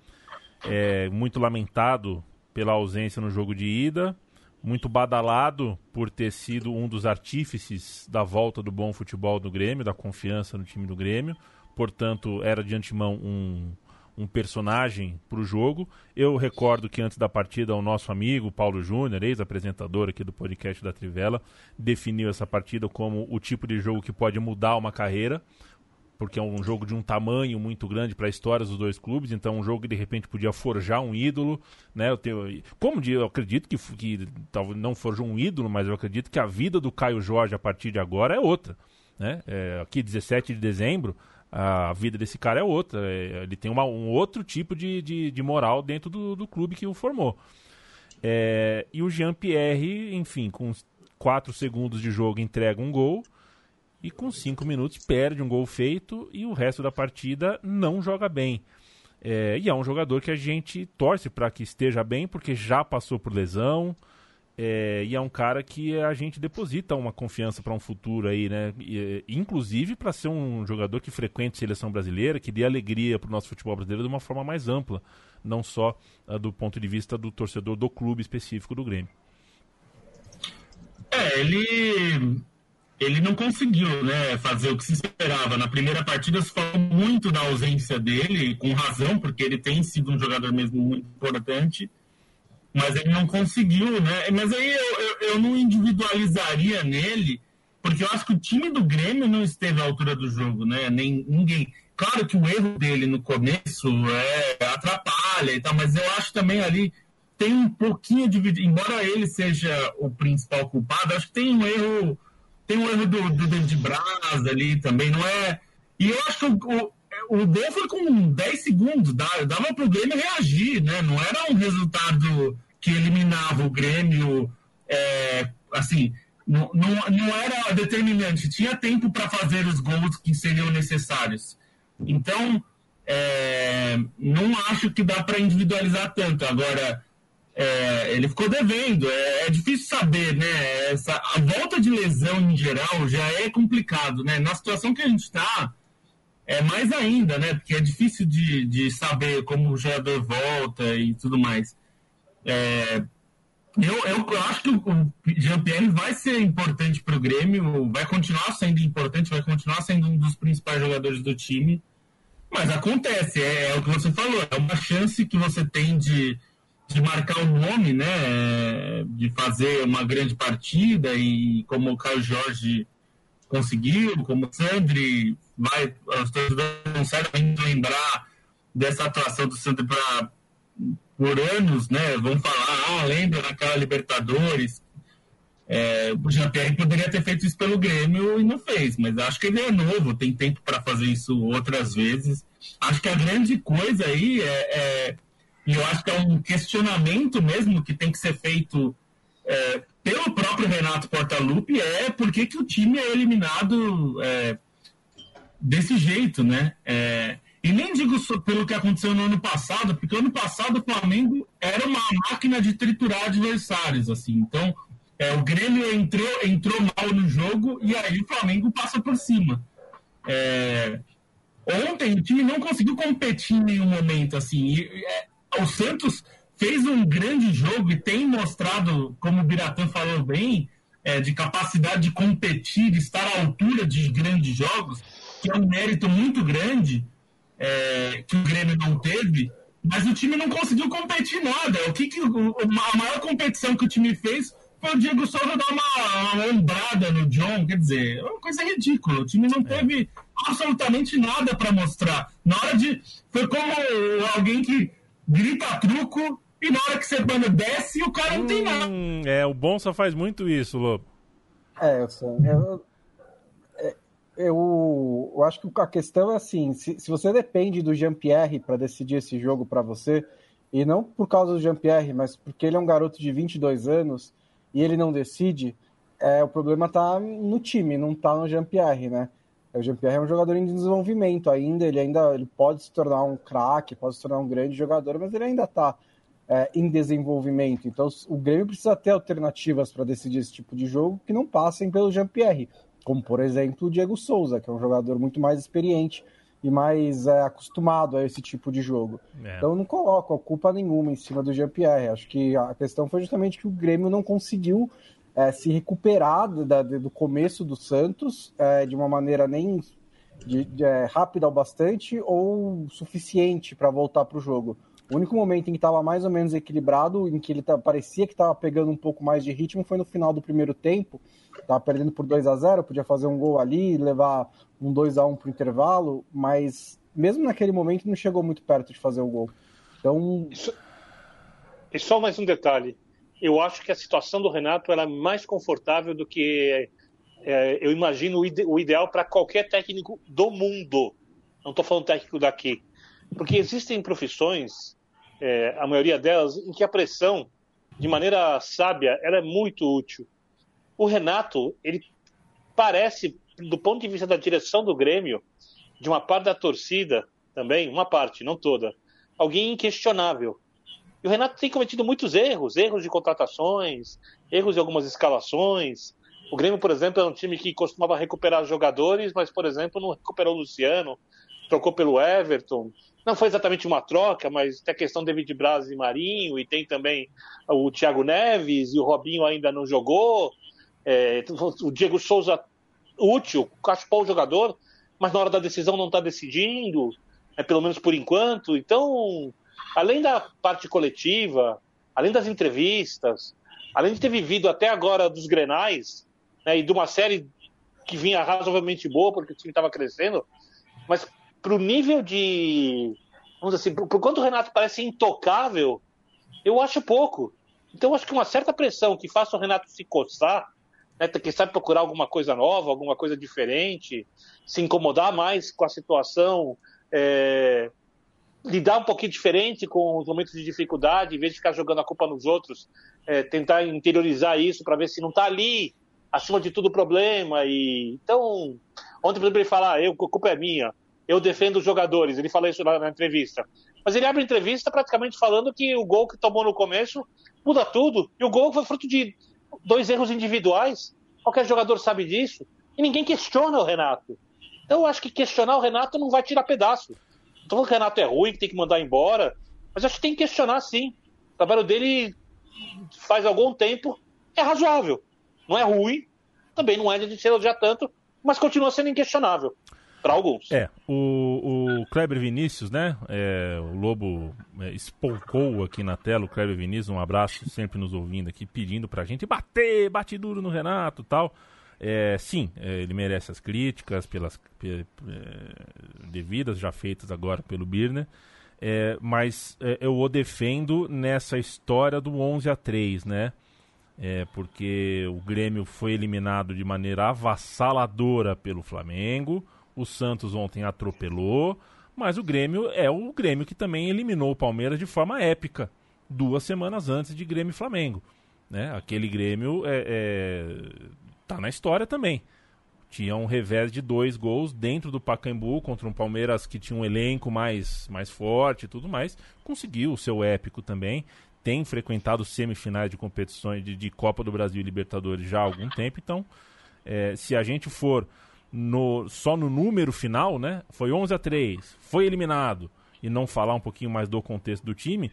É, muito lamentado pela ausência no jogo de ida, muito badalado por ter sido um dos artífices da volta do bom futebol do Grêmio, da confiança no time do Grêmio. Portanto, era de antemão um, um personagem para o jogo. Eu recordo que antes da partida, o nosso amigo Paulo Júnior, ex-apresentador aqui do podcast da Trivela, definiu essa partida como o tipo de jogo que pode mudar uma carreira porque é um jogo de um tamanho muito grande para a história dos dois clubes, então um jogo que de repente podia forjar um ídolo, né? Eu tenho, como eu acredito que, que talvez não forjou um ídolo, mas eu acredito que a vida do Caio Jorge a partir de agora é outra, né? É, aqui 17 de dezembro a vida desse cara é outra, é, ele tem uma, um outro tipo de, de, de moral dentro do, do, clube que o formou. É, e o Jean Pierre, enfim, com 4 segundos de jogo entrega um gol e com cinco minutos perde um gol feito e o resto da partida não joga bem. É, e é um jogador que a gente torce para que esteja bem, porque já passou por lesão. É, e é um cara que a gente deposita uma confiança para um futuro aí, né? E, inclusive para ser um jogador que frequente a seleção brasileira, que dê alegria para o nosso futebol brasileiro de uma forma mais ampla, não só uh, do ponto de vista do torcedor do clube específico do Grêmio. É, ele ele não conseguiu né, fazer o que se esperava. Na primeira partida se falou muito da ausência dele, com razão, porque ele tem sido um jogador mesmo muito importante, mas ele não conseguiu, né? Mas aí eu, eu, eu não individualizaria nele, porque eu acho que o time do Grêmio não esteve à altura do jogo, né? Nem ninguém. Claro que o erro dele no começo é, atrapalha e tal, mas eu acho também ali tem um pouquinho de. Embora ele seja o principal culpado, acho que tem um erro tem o erro do, do David Braz ali também, não é. E eu acho que o, o, gol foi com 10 segundos, dava para o Grêmio reagir, né? Não era um resultado que eliminava o Grêmio, é, assim, não, não, não era determinante, tinha tempo para fazer os gols que seriam necessários. Então, é, não acho que dá para individualizar tanto. Agora, é, ele ficou devendo. É, é, difícil saber, né? Essa, a volta de lesão em geral já é complicado, né? Na situação que a gente está, é mais ainda, né? Porque é difícil de, de saber como o jogador volta e tudo mais. É, eu, eu acho que o Jean-Pierre vai ser importante para o Grêmio, vai continuar sendo importante, vai continuar sendo um dos principais jogadores do time. Mas acontece, é, é o que você falou, é uma chance que você tem de de marcar o nome, né, de fazer uma grande partida e como o Caio Jorge conseguiu, como o Sandri vai, os torcedores vão certamente lembrar dessa atuação do Sandri para por anos, né, vão falar, ah, lembra naquela Libertadores, é, o Jean-Pierre poderia ter feito isso pelo Grêmio e não fez, mas acho que ele é novo, tem tempo para fazer isso outras vezes. Acho que a grande coisa aí é, é e eu acho que é um questionamento mesmo que tem que ser feito é, pelo próprio Renato Portaluppi, é por que, que o time é eliminado é, desse jeito, né? É, e nem digo pelo que aconteceu no ano passado, porque ano passado o Flamengo era uma máquina de triturar adversários, assim. Então, é, o Grêmio entrou, entrou mal no jogo e aí o Flamengo passa por cima. É, ontem o time não conseguiu competir em nenhum momento, assim. E, é, o Santos fez um grande jogo e tem mostrado, como o Biratã falou bem, é, de capacidade de competir, de estar à altura de grandes jogos, que é um mérito muito grande é, que o Grêmio não teve, mas o time não conseguiu competir nada. O que, que a maior competição que o time fez foi o Diego Souza dar uma, uma ombrada no John, quer dizer, é uma coisa ridícula. O time não teve absolutamente nada para mostrar. Na hora de. Foi como alguém que grita truco e na hora que você manda desce, o cara não tem nada. Hum, é, o bom só faz muito isso, Lobo. É, eu, eu, é, eu, eu acho que a questão é assim: se, se você depende do Jean-Pierre para decidir esse jogo para você, E não por causa do Jean-Pierre, mas porque ele é um garoto de 22 anos e ele não decide, é, o problema está no time, não está no Jean-Pierre, né? O Jean-Pierre é um jogador em desenvolvimento ainda, ele ainda ele pode se tornar um craque, pode se tornar um grande jogador, mas ele ainda está é, em desenvolvimento. Então o Grêmio precisa ter alternativas para decidir esse tipo de jogo que não passem pelo Jean-Pierre, como por exemplo o Diego Souza, que é um jogador muito mais experiente e mais é, acostumado a esse tipo de jogo. É. Então eu não coloco a culpa nenhuma em cima do Jean-Pierre. Acho que a questão foi justamente que o Grêmio não conseguiu é, se recuperar da, do começo do Santos é, de uma maneira nem de, de, é, rápida o bastante ou suficiente para voltar para o jogo. O único momento em que estava mais ou menos equilibrado, em que ele tá, parecia que estava pegando um pouco mais de ritmo, foi no final do primeiro tempo. Estava perdendo por 2 a 0 podia fazer um gol ali, levar um 2 a 1 para o intervalo, mas mesmo naquele momento não chegou muito perto de fazer o gol. Então. E só mais um detalhe. Eu acho que a situação do Renato é mais confortável do que é, eu imagino o, ide o ideal para qualquer técnico do mundo. Não estou falando técnico daqui. Porque existem profissões é, a maioria delas, em que a pressão, de maneira sábia, ela é muito útil. O Renato, ele parece, do ponto de vista da direção do Grêmio, de uma parte da torcida também, uma parte, não toda, alguém inquestionável. O Renato tem cometido muitos erros, erros de contratações, erros de algumas escalações. O Grêmio, por exemplo, é um time que costumava recuperar jogadores, mas, por exemplo, não recuperou o Luciano, trocou pelo Everton. Não foi exatamente uma troca, mas tem a questão David Braz e Marinho, e tem também o Thiago Neves, e o Robinho ainda não jogou. É, o Diego Souza, útil, caspou o jogador, mas na hora da decisão não está decidindo, é, pelo menos por enquanto. Então, além da parte coletiva, além das entrevistas, além de ter vivido até agora dos grenais, né, e de uma série que vinha razoavelmente boa, porque o time estava crescendo, mas para o nível de. Vamos dizer assim, por quanto o Renato parece intocável, eu acho pouco. Então, eu acho que uma certa pressão que faça o Renato se coçar, né, sabe procurar alguma coisa nova, alguma coisa diferente, se incomodar mais com a situação, é, lidar um pouquinho diferente com os momentos de dificuldade, em vez de ficar jogando a culpa nos outros, é, tentar interiorizar isso para ver se não está ali, acima de tudo, o problema. E então, ontem, por exemplo, ele fala: ah, eu, a culpa é minha eu defendo os jogadores. Ele falou isso na, na, entrevista. Mas ele abre a entrevista praticamente falando que o gol que tomou no começo muda tudo. E o gol foi fruto de dois erros individuais. Qualquer jogador sabe disso. E ninguém questiona o Renato. Então eu acho que questionar o Renato não vai tirar pedaço. Não tô falando que o Renato é ruim, que tem que mandar embora. Mas acho que tem que questionar sim. O trabalho dele faz algum tempo é razoável. Não é ruim, também não é de se elogiar tanto, mas continua sendo inquestionável para alguns. É, o, o Kleber Vinícius, né? É, o Lobo é, espolcou aqui na tela o Kleber Vinícius, um abraço sempre nos ouvindo aqui, pedindo pra gente bater, bate duro no Renato tal. É, sim, é, ele merece as críticas pelas é, devidas, já feitas agora pelo Birner. É, mas é, eu o defendo nessa história do 11 a 3, né? É, porque o Grêmio foi eliminado de maneira avassaladora pelo Flamengo. O Santos ontem atropelou, mas o Grêmio é o Grêmio que também eliminou o Palmeiras de forma épica, duas semanas antes de Grêmio e Flamengo. Né? Aquele Grêmio é, é, tá na história também. Tinha um revés de dois gols dentro do Pacaembu contra um Palmeiras que tinha um elenco mais, mais forte e tudo mais. Conseguiu o seu épico também. Tem frequentado semifinais de competições de, de Copa do Brasil e Libertadores já há algum tempo. Então, é, se a gente for no, só no número final, né? Foi 11 a 3, foi eliminado e não falar um pouquinho mais do contexto do time,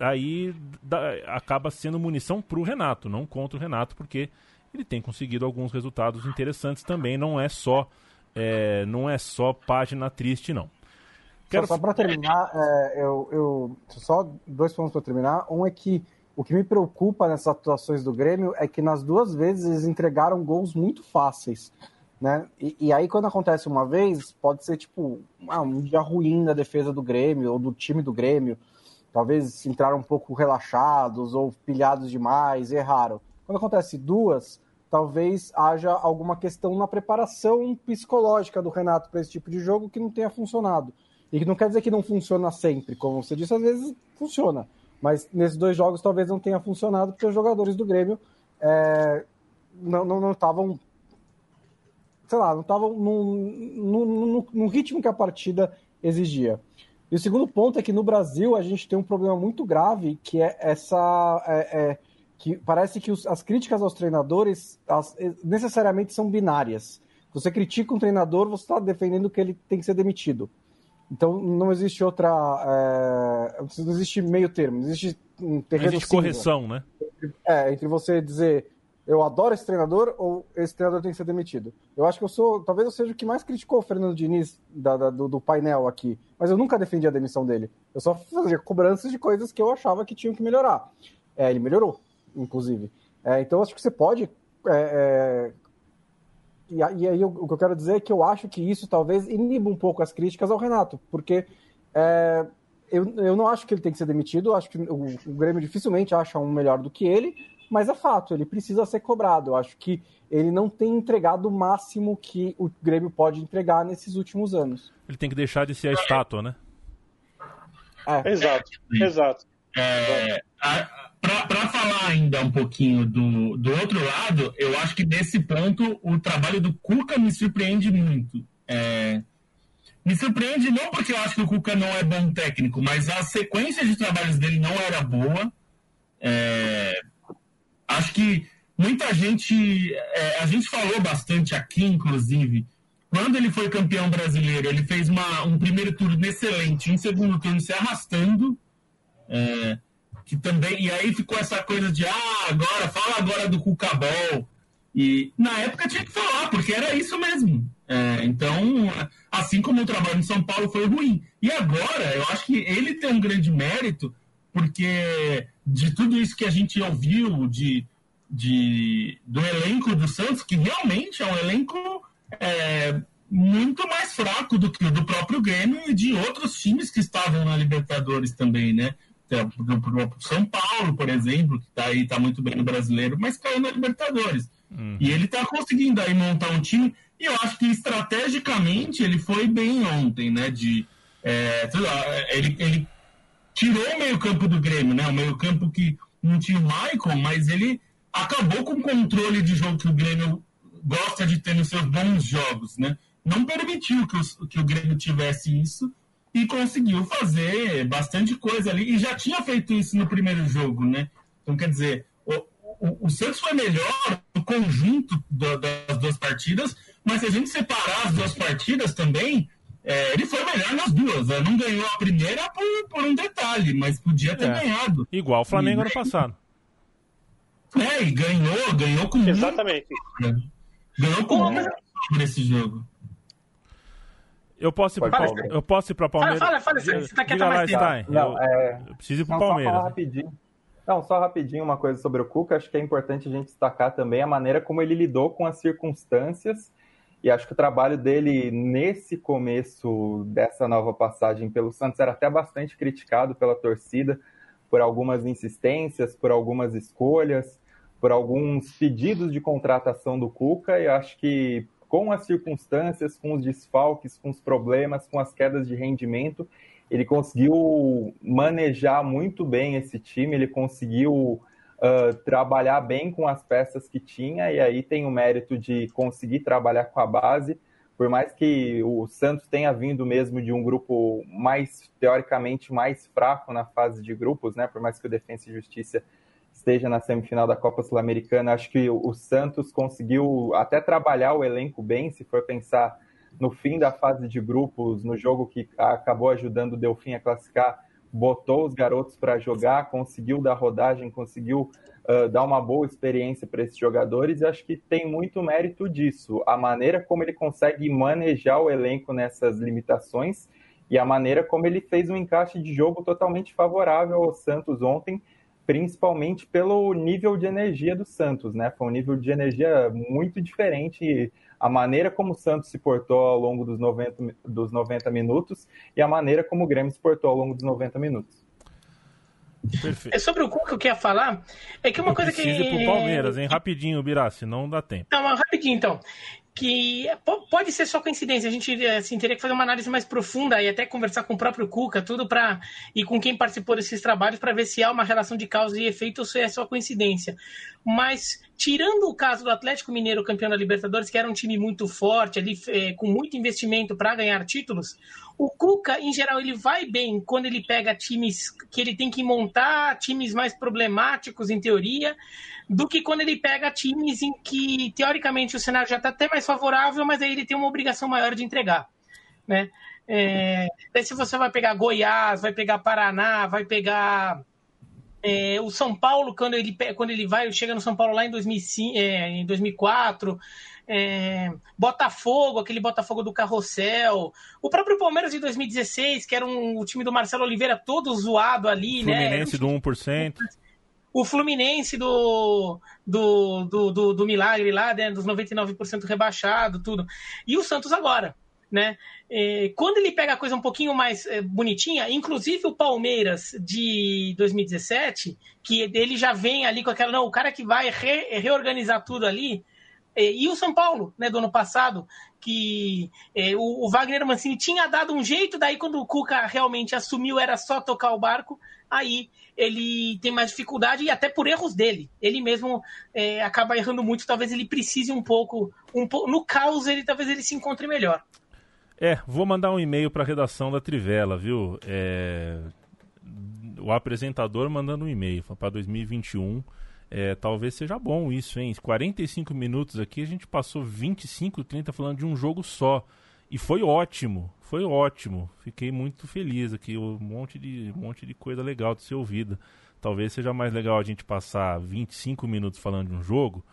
aí da, acaba sendo munição para o Renato, não contra o Renato, porque ele tem conseguido alguns resultados interessantes também. Não é só é, não é só página triste, não. Quero... Só, só para terminar, é, eu, eu só dois pontos para terminar. Um é que o que me preocupa nessas atuações do Grêmio é que nas duas vezes eles entregaram gols muito fáceis. Né? E, e, aí, quando acontece uma vez, pode ser tipo ah, um dia ruim da defesa do Grêmio ou do time do Grêmio. Talvez entraram um pouco relaxados ou pilhados demais, erraram. Quando acontece duas, talvez haja alguma questão na preparação psicológica do Renato para esse tipo de jogo que não tenha funcionado. E que não quer dizer que não funciona sempre, como você disse, às vezes funciona. Mas nesses dois jogos talvez não tenha funcionado, porque os jogadores do Grêmio é, não estavam. Sei lá, não estavam no ritmo que a partida exigia. E o segundo ponto é que no Brasil a gente tem um problema muito grave, que é essa. É, é, que parece que os, as críticas aos treinadores as, necessariamente são binárias. Você critica um treinador, você está defendendo que ele tem que ser demitido. Então não existe outra. É, não existe meio termo, não existe um terreno. Não existe correção, né? É, entre você dizer eu adoro esse treinador ou esse treinador tem que ser demitido. Eu acho que eu sou, talvez eu seja o que mais criticou o Fernando Diniz da, da, do, do, painel aqui, mas eu nunca defendi a demissão dele. Eu só fazia cobranças de coisas que eu achava que tinham que melhorar. É, ele melhorou, inclusive. É, então acho que você pode. É, é e, e, aí o que eu quero dizer é que eu acho que isso talvez iniba um pouco as críticas ao Renato, porque é, eu, eu não acho que ele tem que ser demitido, acho que o, o Grêmio dificilmente acha um melhor do que ele, mas é fato, ele precisa ser cobrado. Eu acho que ele não tem entregado o máximo que o Grêmio pode entregar nesses últimos anos. Ele tem que deixar de ser a estátua, né? É. Exato, exato. É, Para falar ainda um pouquinho do, do outro lado, eu acho que nesse ponto o trabalho do Cuca me surpreende muito. É, me surpreende não porque eu acho que o Cuca não é bom técnico, mas a sequência de trabalhos dele não era boa. É, acho que muita gente. É, a gente falou bastante aqui, inclusive. Quando ele foi campeão brasileiro, ele fez uma, um primeiro turno excelente, um segundo turno se arrastando. É, que também e aí ficou essa coisa de ah agora fala agora do Cucabol e na época tinha que falar porque era isso mesmo. É, então assim como o trabalho em São Paulo foi ruim. E agora eu acho que ele tem um grande mérito porque de tudo isso que a gente ouviu de, de do elenco do Santos, que realmente é um elenco é, muito mais fraco do que o do próprio Grêmio e de outros times que estavam na Libertadores também, né? Do São Paulo, por exemplo, que está aí, está muito bem no brasileiro, mas caiu na Libertadores. Uhum. E ele está conseguindo aí montar um time, e eu acho que estrategicamente ele foi bem ontem, né? De, é, ele, ele tirou o meio-campo do Grêmio, né? O meio-campo que não tinha o Michael, mas ele acabou com o controle de jogo que o Grêmio gosta de ter nos seus bons jogos, né? Não permitiu que, os, que o Grêmio tivesse isso e conseguiu fazer bastante coisa ali. E já tinha feito isso no primeiro jogo, né? Então, quer dizer, o, o, o Santos foi melhor no conjunto do, das duas partidas, mas se a gente separar as duas partidas também, é, ele foi melhor nas duas. Né? Não ganhou a primeira por, por um detalhe, mas podia ter é. ganhado. Igual o Flamengo e, ano passado. É, e ganhou, ganhou com Exatamente. Muito... Ganhou com muito sobre esse jogo. Eu posso ir para eu posso ir para Palmeiras. Fala, fala, fala, você tá quieto mais tempo. Não, eu, é... eu preciso ir para Palmeiras. Só rapidinho. Não, só rapidinho uma coisa sobre o Cuca. Acho que é importante a gente destacar também a maneira como ele lidou com as circunstâncias e acho que o trabalho dele nesse começo dessa nova passagem pelo Santos era até bastante criticado pela torcida por algumas insistências, por algumas escolhas, por alguns pedidos de contratação do Cuca. E acho que com as circunstâncias, com os desfalques, com os problemas, com as quedas de rendimento, ele conseguiu manejar muito bem esse time, ele conseguiu uh, trabalhar bem com as peças que tinha, e aí tem o mérito de conseguir trabalhar com a base. Por mais que o Santos tenha vindo mesmo de um grupo mais, teoricamente, mais fraco na fase de grupos, né? Por mais que o Defensa e Justiça esteja na semifinal da Copa Sul-Americana, acho que o Santos conseguiu até trabalhar o elenco bem, se for pensar no fim da fase de grupos, no jogo que acabou ajudando o Delfim a classificar, botou os garotos para jogar, conseguiu dar rodagem, conseguiu uh, dar uma boa experiência para esses jogadores, e acho que tem muito mérito disso. A maneira como ele consegue manejar o elenco nessas limitações e a maneira como ele fez um encaixe de jogo totalmente favorável ao Santos ontem, principalmente pelo nível de energia do Santos, né? Foi um nível de energia muito diferente a maneira como o Santos se portou ao longo dos 90, dos 90 minutos e a maneira como o Grêmio se portou ao longo dos 90 minutos. Perfeito. É sobre o Cuca que eu queria falar. É que uma eu coisa que. ir pro Palmeiras, hein? Rapidinho, Birassi, não dá tempo. Não, mas rapidinho então. Que pode ser só coincidência. A gente assim, teria que fazer uma análise mais profunda e até conversar com o próprio Cuca, tudo para e com quem participou desses trabalhos para ver se há uma relação de causa e efeito ou se é só coincidência. Mas tirando o caso do Atlético Mineiro campeão da Libertadores, que era um time muito forte ali, é, com muito investimento para ganhar títulos, o Cuca, em geral, ele vai bem quando ele pega times que ele tem que montar, times mais problemáticos em teoria do que quando ele pega times em que, teoricamente, o cenário já está até mais favorável, mas aí ele tem uma obrigação maior de entregar. Né? É, daí se você vai pegar Goiás, vai pegar Paraná, vai pegar é, o São Paulo, quando ele, quando ele vai, chega no São Paulo lá em, 2005, é, em 2004, é, Botafogo, aquele Botafogo do Carrossel, o próprio Palmeiras de 2016, que era um, o time do Marcelo Oliveira todo zoado ali, Fluminense né? Fluminense do 1% o Fluminense do, do, do, do, do Milagre lá, né, dos 99% rebaixado, tudo. E o Santos agora, né? E quando ele pega a coisa um pouquinho mais é, bonitinha, inclusive o Palmeiras de 2017, que ele já vem ali com aquela, não, o cara que vai re, reorganizar tudo ali, e, e o São Paulo, né, do ano passado, que é, o, o, Wagner Mancini tinha dado um jeito, daí quando o Cuca realmente assumiu era só tocar o barco, aí ele tem mais dificuldade e até por erros dele. Ele mesmo é, acaba errando muito, talvez ele precise um pouco, um po no caos ele talvez ele se encontre melhor. É, vou mandar um e-mail para a redação da Trivela, viu? É... O apresentador mandando um e-mail para 2021. É, talvez seja bom isso, hein? 45 minutos aqui, a gente passou 25, 30 falando de um jogo só. E foi ótimo, foi ótimo. Fiquei muito feliz aqui. Um monte de, um monte de coisa legal de ser ouvida. Talvez seja mais legal a gente passar 25 minutos falando de um jogo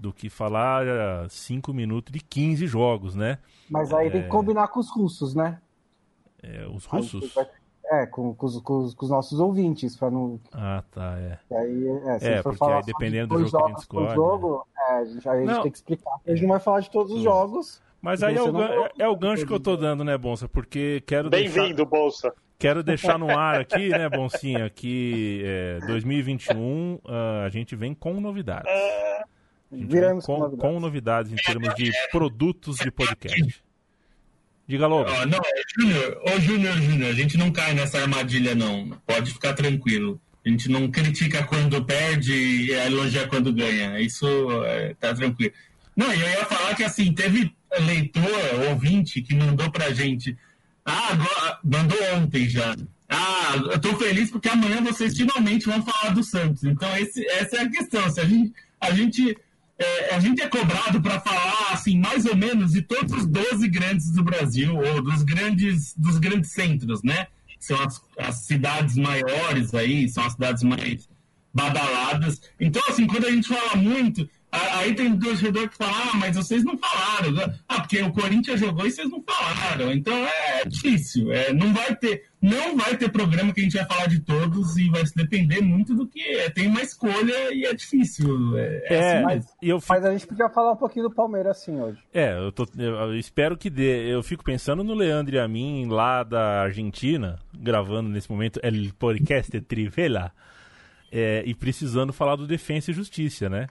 do que falar 5 minutos de 15 jogos, né? Mas aí é... tem que combinar com os russos, né? É, os russos? É, com, com, os, com, os, nossos ouvintes, para não. Ah, tá, é. aí, é, se é, porque aí dependendo do jogo que a gente escolhe. Jogo, né? é, a gente, aí a gente tem que explicar. A gente não vai falar de todos os jogos. Mas aí é o, é, é o, gancho que eu tô dando, né, Bonsa? Porque quero Bem-vindo, deixar... Bolsa. Quero deixar no ar aqui, né, Boncinha, que é, 2021 uh, a gente vem com novidades. É... Viramos com, com, novidades. com novidades em termos de produtos de podcast. Diga logo. Oh, não, Júnior, ô Júnior, Júnior, a gente não cai nessa armadilha, não. Pode ficar tranquilo. A gente não critica quando perde e elogia quando ganha. Isso é, tá tranquilo. Não, eu ia falar que assim, teve leitor, ouvinte, que mandou pra gente. Ah, agora, mandou ontem já. Ah, eu tô feliz porque amanhã vocês finalmente vão falar do Santos. Então, esse, essa é a questão. Se a gente, a gente, é, a gente é cobrado para falar, assim, mais ou menos de todos os 12 grandes do Brasil, ou dos grandes, dos grandes centros, né? São as, as cidades maiores aí, são as cidades mais badaladas. Então, assim, quando a gente fala muito, Aí tem torcedor que fala, ah, mas vocês não falaram. Ah, porque o Corinthians jogou e vocês não falaram. Então é difícil. É, não vai ter, não vai ter programa que a gente vai falar de todos e vai depender muito do que é. Tem uma escolha e é difícil. É, é, é assim, mas, eu fico... mas a gente podia falar um pouquinho do Palmeiras assim hoje. É, eu, tô, eu espero que dê. Eu fico pensando no Leandro e a mim lá da Argentina, gravando nesse momento El Podcast Trivela, é, e precisando falar do Defensa e Justiça, né?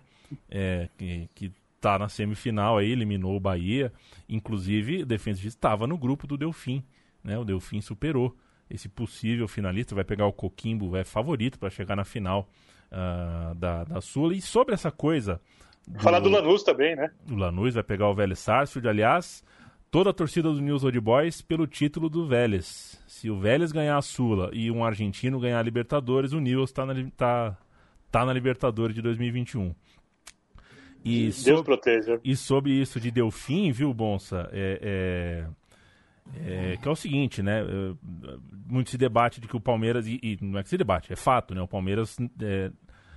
É, que, que tá na semifinal aí, eliminou o Bahia. Inclusive, o Defensa estava no grupo do Delfim. Né? O Delfim superou esse possível finalista, vai pegar o Coquimbo, é favorito para chegar na final uh, da, da Sula. E sobre essa coisa. Do, Falar do Lanús também, né? O Lanús vai pegar o Vélez Sarsfield. Aliás, toda a torcida do News Old Boys pelo título do Vélez. Se o Vélez ganhar a Sula e um argentino ganhar a Libertadores, o News está na, tá, tá na Libertadores de 2021. E Deus sobre, proteja. E sobre isso de Delfim, viu, Bonsa? É, é, é, que é o seguinte, né? Muito se debate de que o Palmeiras. E, e não é que se debate, é fato, né? O Palmeiras é,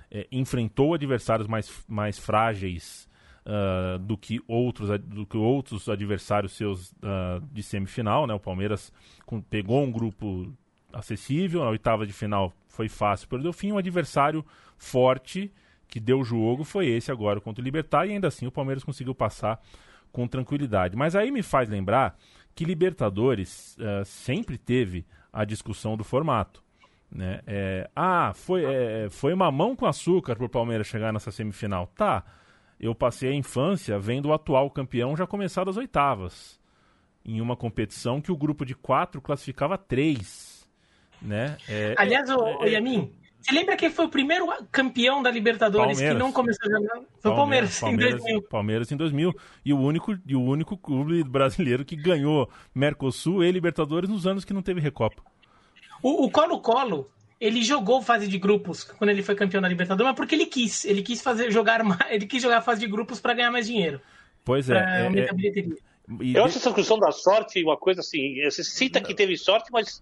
é, enfrentou adversários mais, mais frágeis uh, do, que outros, do que outros adversários seus uh, de semifinal, né? O Palmeiras com, pegou um grupo acessível, na oitava de final foi fácil para o Delfim, um adversário forte que deu o jogo foi esse agora contra o Libertar e ainda assim o Palmeiras conseguiu passar com tranquilidade. Mas aí me faz lembrar que Libertadores uh, sempre teve a discussão do formato. Né? É, ah, foi, é, foi uma mão com açúcar para o Palmeiras chegar nessa semifinal. Tá. eu passei a infância vendo o atual campeão já começar das oitavas. Em uma competição que o grupo de quatro classificava três. Né? É, Aliás, o, é, o Yamin, você lembra quem foi o primeiro campeão da Libertadores Palmeiras. que não começou a jogar? Foi o Palmeiras, Palmeiras, em 2000. Palmeiras em 2000. E o único, e o único clube brasileiro que ganhou Mercosul e Libertadores nos anos que não teve Recopa. O Colo-Colo, ele jogou fase de grupos quando ele foi campeão da Libertadores, mas porque ele quis. Ele quis fazer jogar mais, ele quis jogar fase de grupos para ganhar mais dinheiro. Pois é. é, é eu acho essa discussão da sorte uma coisa assim. Você cita que teve sorte, mas.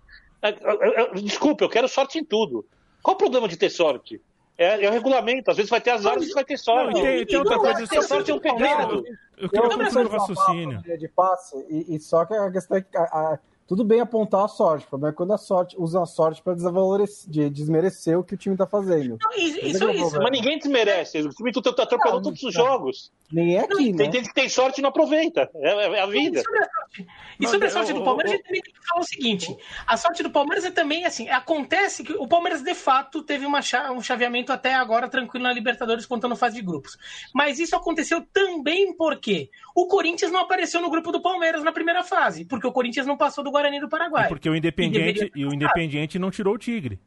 Desculpa, eu quero sorte em tudo. Qual o problema de ter sorte? É, é o regulamento, às vezes vai ter azar, às vezes vai ter sorte. Não, tem, tem outra coisa, ter sorte é um pecado. Eu queria concluir o raciocínio. De passe, e, e, só que a questão é que a, a, tudo bem apontar a sorte, o problema é quando a sorte usa a sorte para de desmerecer o que o time está fazendo. Não, isso, isso, isso, Mas ninguém desmerece. O time tá atropelando todos os jogos. Nem é aqui, não, né? Tem gente que tem sorte e não aproveita. É, é a vida. E sobre a sorte do Palmeiras, a gente também tem que falar o seguinte: a sorte do Palmeiras é também assim. Acontece que o Palmeiras, de fato, teve uma, um chaveamento até agora tranquilo na Libertadores, contando fase de grupos. Mas isso aconteceu também porque o Corinthians não apareceu no grupo do Palmeiras na primeira fase, porque o Corinthians não passou do Guarani do Paraguai. E porque o Independiente, e, e o Independiente não tirou o Tigre.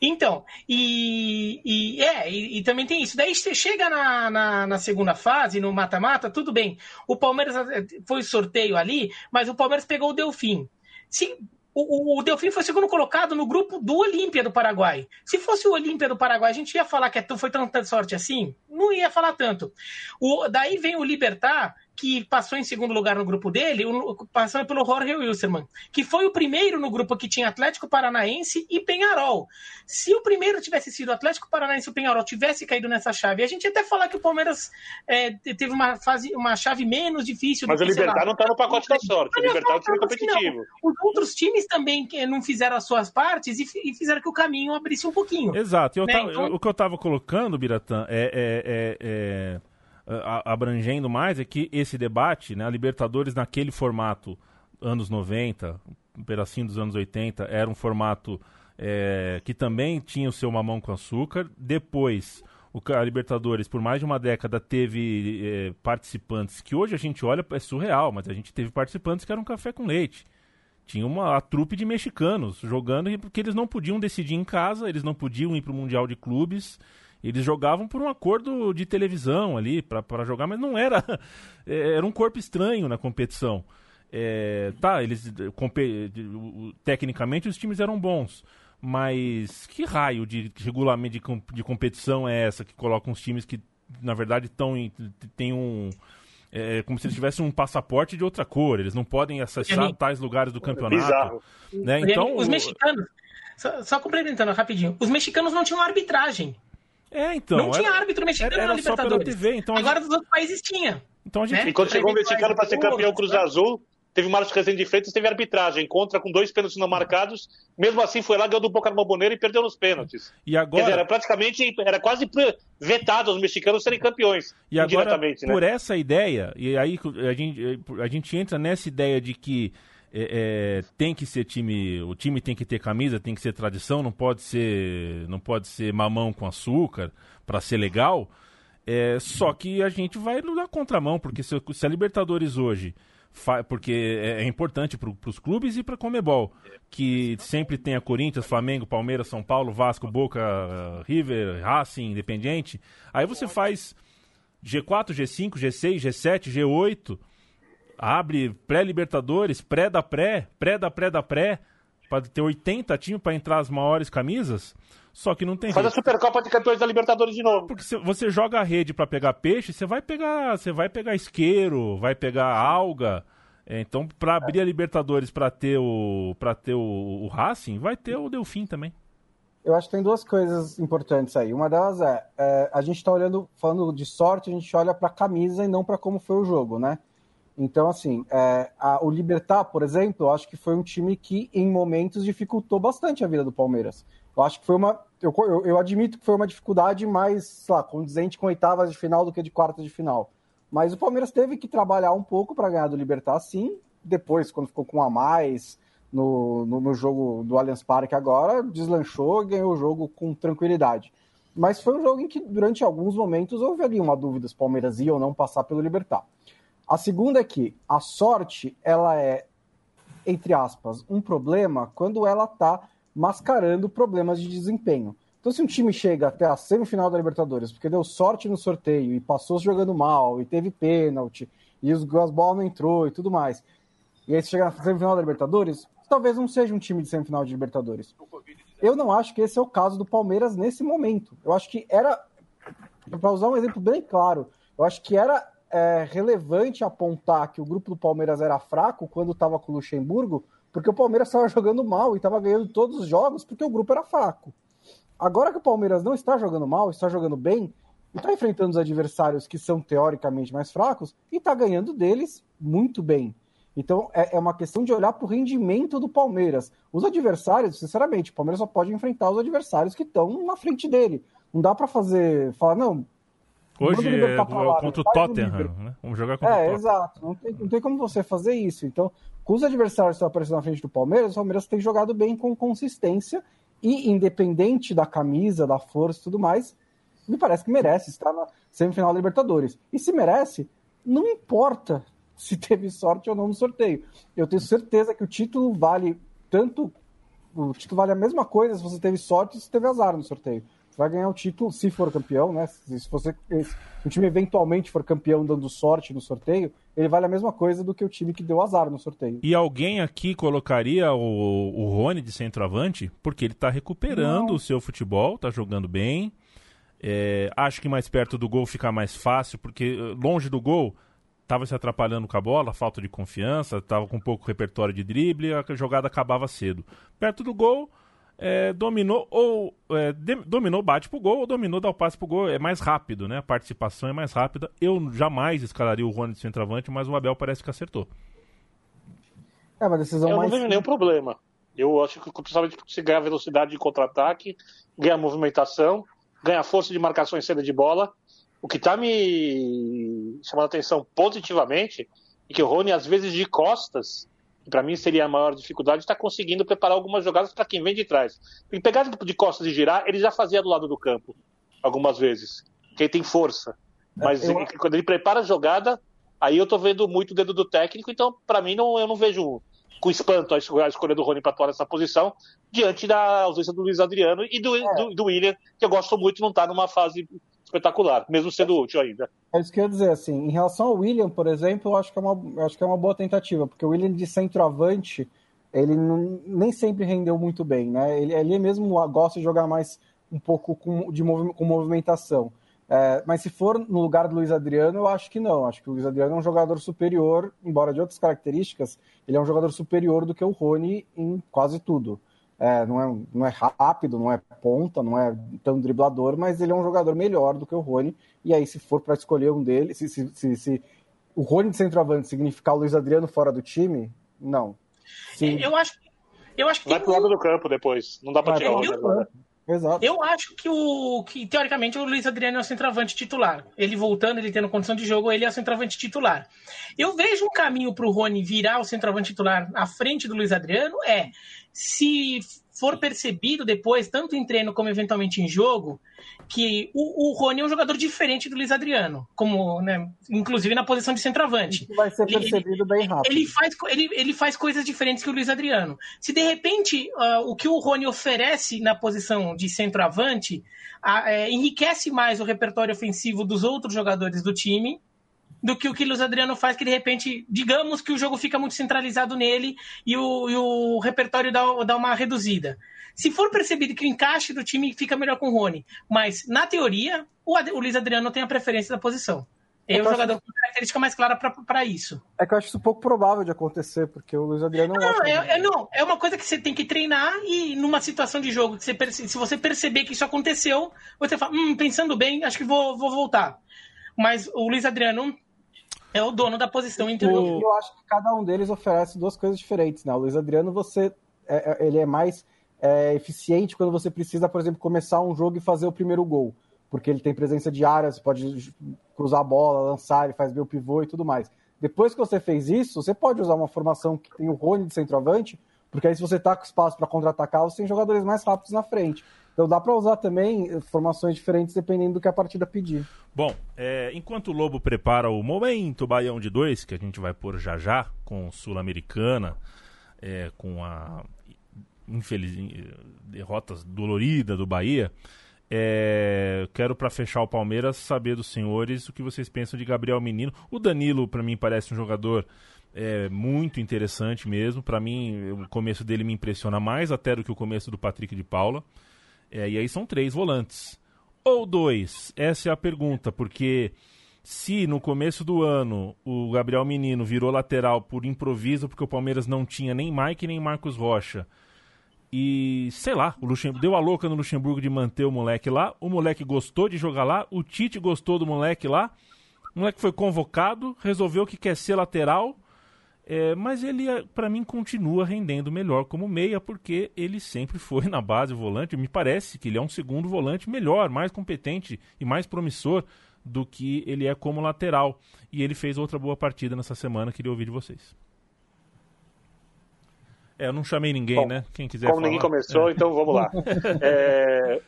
Então, e, e é, e, e, também tem isso. Daí você chega na, na, na segunda fase, no mata-mata, tudo bem. O Palmeiras eh, foi sorteio ali, mas o Palmeiras pegou o Delfim. Se, o, o, Delfim foi segundo colocado no grupo do Olímpia do Paraguai. Se fosse o Olímpia do Paraguai, a gente ia falar que é foi tanta sorte assim? Não ia falar tanto. O, daí vem o Libertar, que passou em segundo lugar no grupo dele, passando pelo Jorge Wilstermann, que foi o primeiro no grupo que tinha Atlético Paranaense e Penharol. Se o primeiro tivesse sido Atlético Paranaense e o Penharol tivesse caído nessa chave, a gente ia até falar que o Palmeiras é, teve uma fase, uma chave menos difícil. Mas o Libertar não está no pacote da sorte. O Libertar é um time competitivo. Os outros times também não fizeram as suas partes e, fizeram que o caminho abrisse um pouquinho. Exato. Né? Então... O que eu estava colocando, Biratã, é, é, é, é abrangendo mais é que esse debate, né, a Libertadores naquele formato, anos 90, um pedacinho dos anos 80, era um formato é, que também tinha o seu mamão com açúcar. Depois, o, a Libertadores, por mais de uma década, teve é, participantes que hoje a gente olha, é surreal, mas a gente teve participantes que eram café com leite. Tinha uma a trupe de mexicanos jogando porque eles não podiam decidir em casa, eles não podiam ir para o Mundial de Clubes. Eles jogavam por um acordo de televisão ali para jogar, mas não era. É, era um corpo estranho na competição. É, tá, eles. Tecnicamente os times eram bons. Mas que raio de regulamento de, de competição é essa que coloca uns times que, na verdade, estão tem um. É como se eles tivessem um passaporte de outra cor. Eles não podem acessar tais lugares do campeonato. Né? Então, os mexicanos, só, só complementando rapidinho, os mexicanos não tinham arbitragem. É, então. Não tinha árbitro mexicano era, era na Libertadores. TV, então Agora gente... dos outros países tinha. Então a gente... Né? E quando chegou o mexicano para ser campeão Cruz Azul, teve o Márcio Rezende de Freitas, teve arbitragem, contra com dois pênaltis não marcados, mesmo assim foi lá, ganhou do Boca Bomboneira e perdeu nos pênaltis. E agora... Dizer, era praticamente, era quase vetado os mexicanos serem campeões, e agora, né? por essa ideia, e aí a gente, a gente entra nessa ideia de que é, é, tem que ser time, o time tem que ter camisa, tem que ser tradição, não pode ser, não pode ser mamão com açúcar para ser legal. É, só que a gente vai na contramão, porque se, se a Libertadores hoje, porque é, é importante para os clubes e para Comebol, que sempre tem a Corinthians, Flamengo, Palmeiras, São Paulo, Vasco, Boca, River, Racing, Independiente. Aí você faz G4, G5, G6, G7, G8 abre pré-Libertadores, pré da pré, pré da pré da pré, para ter 80 times para entrar as maiores camisas. Só que não tem Faz jeito. a Supercopa de Campeões da Libertadores de novo. Porque se você joga a rede para pegar peixe, você vai pegar, você vai pegar isqueiro, vai pegar alga. É, então, para abrir a Libertadores para ter o para ter o, o Racing, vai ter o Delfim também. Eu acho que tem duas coisas importantes aí. Uma delas é, é a gente está olhando, falando de sorte, a gente olha para a camisa e não para como foi o jogo, né? Então, assim, é, a, o Libertar, por exemplo, eu acho que foi um time que, em momentos, dificultou bastante a vida do Palmeiras. Eu acho que foi uma. Eu, eu, eu admito que foi uma dificuldade mais, sei lá, condizente com oitavas de final do que de quartas de final. Mas o Palmeiras teve que trabalhar um pouco para ganhar do Libertar, sim. Depois, quando ficou com a mais no, no, no jogo do Allianz Parque agora, deslanchou ganhou o jogo com tranquilidade. Mas foi um jogo em que, durante alguns momentos, houve ali uma dúvida se o Palmeiras ia ou não passar pelo Libertar. A segunda é que a sorte, ela é, entre aspas, um problema quando ela está mascarando problemas de desempenho. Então, se um time chega até a semifinal da Libertadores porque deu sorte no sorteio e passou jogando mal e teve pênalti e os, as bolas não entrou e tudo mais, e aí você chega na semifinal da Libertadores, talvez não seja um time de semifinal de Libertadores. Eu não acho que esse é o caso do Palmeiras nesse momento. Eu acho que era, para usar um exemplo bem claro, eu acho que era é, relevante apontar que o grupo do Palmeiras era fraco quando estava com o Luxemburgo, porque o Palmeiras estava jogando mal e estava ganhando todos os jogos porque o grupo era fraco. Agora que o Palmeiras não está jogando mal, está jogando bem, e está enfrentando os adversários que são teoricamente mais fracos, e está ganhando deles muito bem. Então é, é uma questão de olhar para o rendimento do Palmeiras. Os adversários, sinceramente, o Palmeiras só pode enfrentar os adversários que estão na frente dele. Não dá para fazer, falar, não. Hoje é, lá, contra o Tottenham, né? Vamos jogar contra é, o Tottenham. É, exato. Não tem, não tem como você fazer isso. Então, com os adversários que estão aparecendo na frente do Palmeiras, o Palmeiras tem jogado bem com consistência e, independente da camisa, da força e tudo mais, me parece que merece estar na semifinal da Libertadores. E se merece, não importa se teve sorte ou não no sorteio. Eu tenho certeza que o título vale tanto. O título vale a mesma coisa se você teve sorte ou se teve azar no sorteio. Vai ganhar o título se for campeão, né? Se você se o time eventualmente for campeão dando sorte no sorteio, ele vale a mesma coisa do que o time que deu azar no sorteio. E alguém aqui colocaria o, o Rony de centroavante? Porque ele está recuperando Não. o seu futebol, está jogando bem. É, acho que mais perto do gol fica mais fácil, porque eh, longe do gol estava se atrapalhando com a bola, falta de confiança, estava com pouco repertório de drible, a jogada acabava cedo. Perto do gol, é, dominou ou é, de, dominou, bate pro gol, ou dominou, dá o passe pro gol. É mais rápido, né? A participação é mais rápida. Eu jamais escalaria o Rony de centroavante, mas o Abel parece que acertou. É uma decisão Eu mais... não vejo nenhum problema. Eu acho que principalmente você ganha velocidade de contra-ataque, ganha movimentação, ganha força de marcação em cena de bola o que está me chamando a atenção positivamente é que o Rony, às vezes de costas, para mim seria a maior dificuldade, está conseguindo preparar algumas jogadas para quem vem de trás. Em pegar de costas e girar, ele já fazia do lado do campo, algumas vezes, porque ele tem força. Mas eu... ele, quando ele prepara a jogada, aí eu estou vendo muito o dedo do técnico, então para mim não, eu não vejo com espanto a escolha do Rony para atuar nessa posição, diante da ausência do Luiz Adriano e do, é. do, do William, que eu gosto muito, não está numa fase espetacular, mesmo sendo útil ainda. É isso que eu ia dizer, assim, em relação ao William, por exemplo, eu acho que é uma, acho que é uma boa tentativa, porque o William de centroavante, ele não, nem sempre rendeu muito bem, né? Ele, ele mesmo gosta de jogar mais um pouco com, de movi com movimentação. É, mas se for no lugar do Luiz Adriano, eu acho que não. Acho que o Luiz Adriano é um jogador superior, embora de outras características, ele é um jogador superior do que o Rony em quase tudo. É, não, é, não é rápido, não é ponta, não é tão driblador, mas ele é um jogador melhor do que o Rony. E aí, se for para escolher um deles, se, se, se, se, o Rony de centroavante significar o Luiz Adriano fora do time, não. Sim. Eu acho, eu acho que. Vai pro lado do campo depois. Não dá para tirar o Rony agora. Exato. Eu acho que o que teoricamente o Luiz Adriano é o centroavante titular. Ele voltando, ele tendo condição de jogo, ele é o centroavante titular. Eu vejo um caminho para o Rony virar o centroavante titular à frente do Luiz Adriano é se for percebido depois, tanto em treino como eventualmente em jogo, que o, o Rony é um jogador diferente do Luiz Adriano, como, né, inclusive na posição de centroavante. Isso vai ser percebido ele, bem rápido. Ele faz, ele, ele faz coisas diferentes que o Luiz Adriano. Se de repente uh, o que o Rony oferece na posição de centroavante uh, é, enriquece mais o repertório ofensivo dos outros jogadores do time, do que o que o Luiz Adriano faz, que de repente, digamos que o jogo fica muito centralizado nele e o, e o repertório dá, dá uma reduzida. Se for percebido que o encaixe do time fica melhor com o Rony, mas na teoria, o, o Luiz Adriano tem a preferência da posição. É um jogador acho... com característica mais clara para isso. É que eu acho isso pouco provável de acontecer, porque o Luiz Adriano não, não é, é, não, é uma coisa que você tem que treinar e numa situação de jogo, que você, se você perceber que isso aconteceu, você fala, hum, pensando bem, acho que vou, vou voltar. Mas o Luiz Adriano é o dono da posição interior. Eu acho que cada um deles oferece duas coisas diferentes, né? O Luiz Adriano, você, é, é, ele é mais é, eficiente quando você precisa, por exemplo, começar um jogo e fazer o primeiro gol, porque ele tem presença de área, você pode cruzar a bola, lançar, ele faz bem o pivô e tudo mais. Depois que você fez isso, você pode usar uma formação que tem o Rony de centroavante, porque aí se você tá com espaço para contra-atacar, você tem jogadores mais rápidos na frente. Então dá para usar também formações diferentes dependendo do que a partida pedir. Bom, é, enquanto o Lobo prepara o momento Baião de dois, que a gente vai pôr já já, com Sul-Americana, é, com a infeliz derrotas dolorida do Bahia, é, quero para fechar o Palmeiras saber dos senhores o que vocês pensam de Gabriel Menino. O Danilo para mim parece um jogador é muito interessante mesmo. Para mim, o começo dele me impressiona mais até do que o começo do Patrick de Paula. É, e aí são três volantes. Ou dois? Essa é a pergunta, porque se no começo do ano o Gabriel Menino virou lateral por improviso, porque o Palmeiras não tinha nem Mike nem Marcos Rocha, e sei lá, o Luxemburgo, deu a louca no Luxemburgo de manter o moleque lá, o moleque gostou de jogar lá, o Tite gostou do moleque lá, o moleque foi convocado, resolveu que quer ser lateral é, mas ele, é, para mim, continua rendendo melhor como meia, porque ele sempre foi na base volante. Me parece que ele é um segundo volante melhor, mais competente e mais promissor do que ele é como lateral. E ele fez outra boa partida nessa semana, queria ouvir de vocês. É, eu não chamei ninguém, Bom, né? Quem quiser Como falar. ninguém começou, é. então vamos lá. É,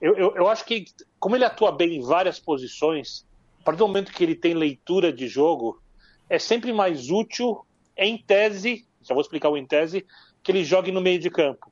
eu, eu, eu acho que, como ele atua bem em várias posições, a partir do momento que ele tem leitura de jogo, é sempre mais útil em tese, já vou explicar o em tese, que ele jogue no meio de campo.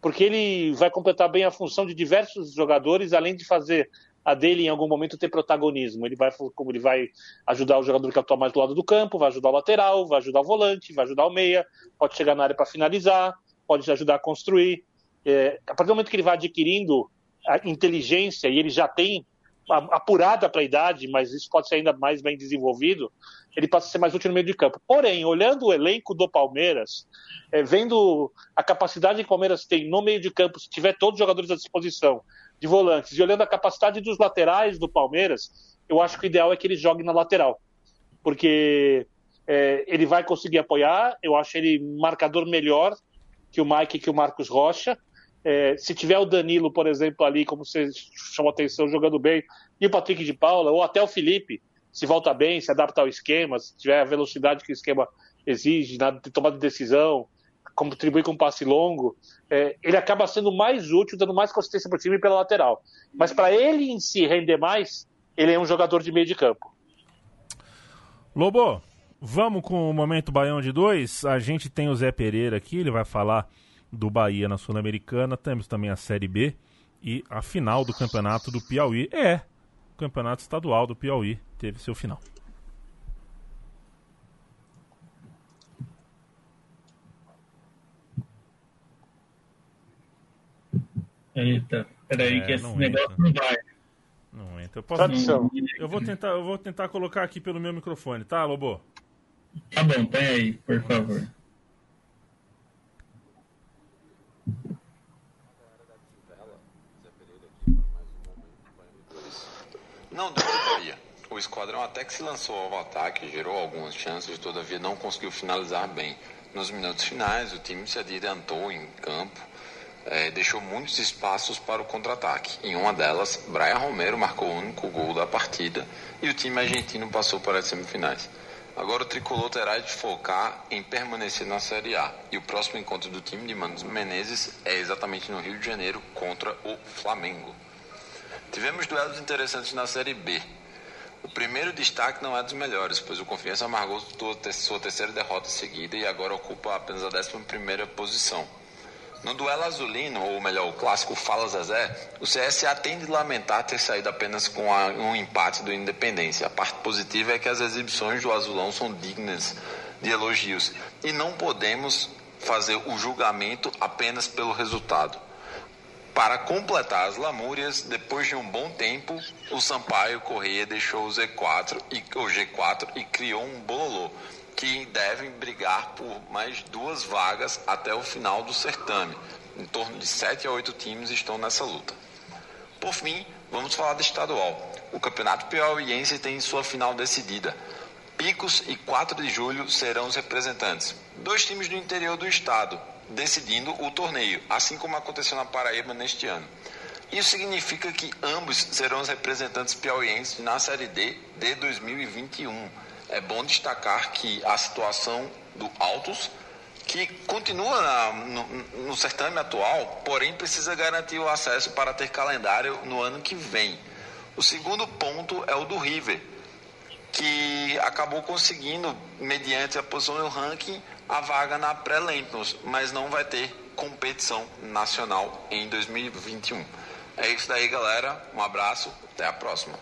Porque ele vai completar bem a função de diversos jogadores, além de fazer a dele em algum momento ter protagonismo. Ele vai, como ele vai ajudar o jogador que atua mais do lado do campo, vai ajudar o lateral, vai ajudar o volante, vai ajudar o meia, pode chegar na área para finalizar, pode ajudar a construir. É, a partir do momento que ele vai adquirindo a inteligência e ele já tem apurada para a idade, mas isso pode ser ainda mais bem desenvolvido, ele passa a ser mais útil no meio de campo. Porém, olhando o elenco do Palmeiras, é, vendo a capacidade que o Palmeiras tem no meio de campo, se tiver todos os jogadores à disposição, de volantes, e olhando a capacidade dos laterais do Palmeiras, eu acho que o ideal é que ele jogue na lateral. Porque é, ele vai conseguir apoiar, eu acho ele marcador melhor que o Mike e que o Marcos Rocha. É, se tiver o Danilo, por exemplo, ali, como você chamou atenção, jogando bem, e o Patrick de Paula, ou até o Felipe, se volta bem, se adapta ao esquema, se tiver a velocidade que o esquema exige, na tomada de decisão, contribuir com um passe longo, é, ele acaba sendo mais útil, dando mais consistência para o time pela lateral. Mas para ele em si render mais, ele é um jogador de meio de campo. Lobo, vamos com o momento Baião de dois. A gente tem o Zé Pereira aqui, ele vai falar do Bahia na Sul-Americana, temos também a Série B e a final do campeonato do Piauí. É, o campeonato estadual do Piauí teve seu final. Eita, peraí é, que esse não negócio entra. não vai. Não entra. Eu, posso... eu, vou tentar, eu vou tentar colocar aqui pelo meu microfone, tá, Lobo? Tá bom, tem aí, por favor. Não deu Bahia. O esquadrão até que se lançou ao ataque, gerou algumas chances, todavia não conseguiu finalizar bem. Nos minutos finais, o time se adiantou em campo, é, deixou muitos espaços para o contra-ataque. Em uma delas, Brian Romero marcou o único gol da partida e o time argentino passou para as semifinais. Agora o tricolor terá de focar em permanecer na Série A. E o próximo encontro do time de Manos Menezes é exatamente no Rio de Janeiro contra o Flamengo. Tivemos duelos interessantes na Série B. O primeiro destaque não é dos melhores, pois o Confiança amargou sua terceira derrota seguida e agora ocupa apenas a 11 posição. No duelo azulino, ou melhor, o clássico Fala Zezé, o CSA tem de lamentar ter saído apenas com um empate do Independência. A parte positiva é que as exibições do Azulão são dignas de elogios e não podemos fazer o julgamento apenas pelo resultado. Para completar as lamúrias, depois de um bom tempo, o Sampaio Correia deixou o Z4 e o G4 e criou um bololô que devem brigar por mais duas vagas até o final do certame. Em torno de 7 a 8 times estão nessa luta. Por fim, vamos falar do estadual. O Campeonato Piauiense tem sua final decidida. Picos e 4 de julho serão os representantes. Dois times do interior do estado, decidindo o torneio, assim como aconteceu na Paraíba neste ano. Isso significa que ambos serão os representantes piauienses na Série D de 2021. É bom destacar que a situação do Altos que continua na, no, no certame atual, porém precisa garantir o acesso para ter calendário no ano que vem. O segundo ponto é o do River, que acabou conseguindo, mediante a posição no ranking, a vaga na pré-Lampions, mas não vai ter competição nacional em 2021. É isso daí, galera. Um abraço, até a próxima.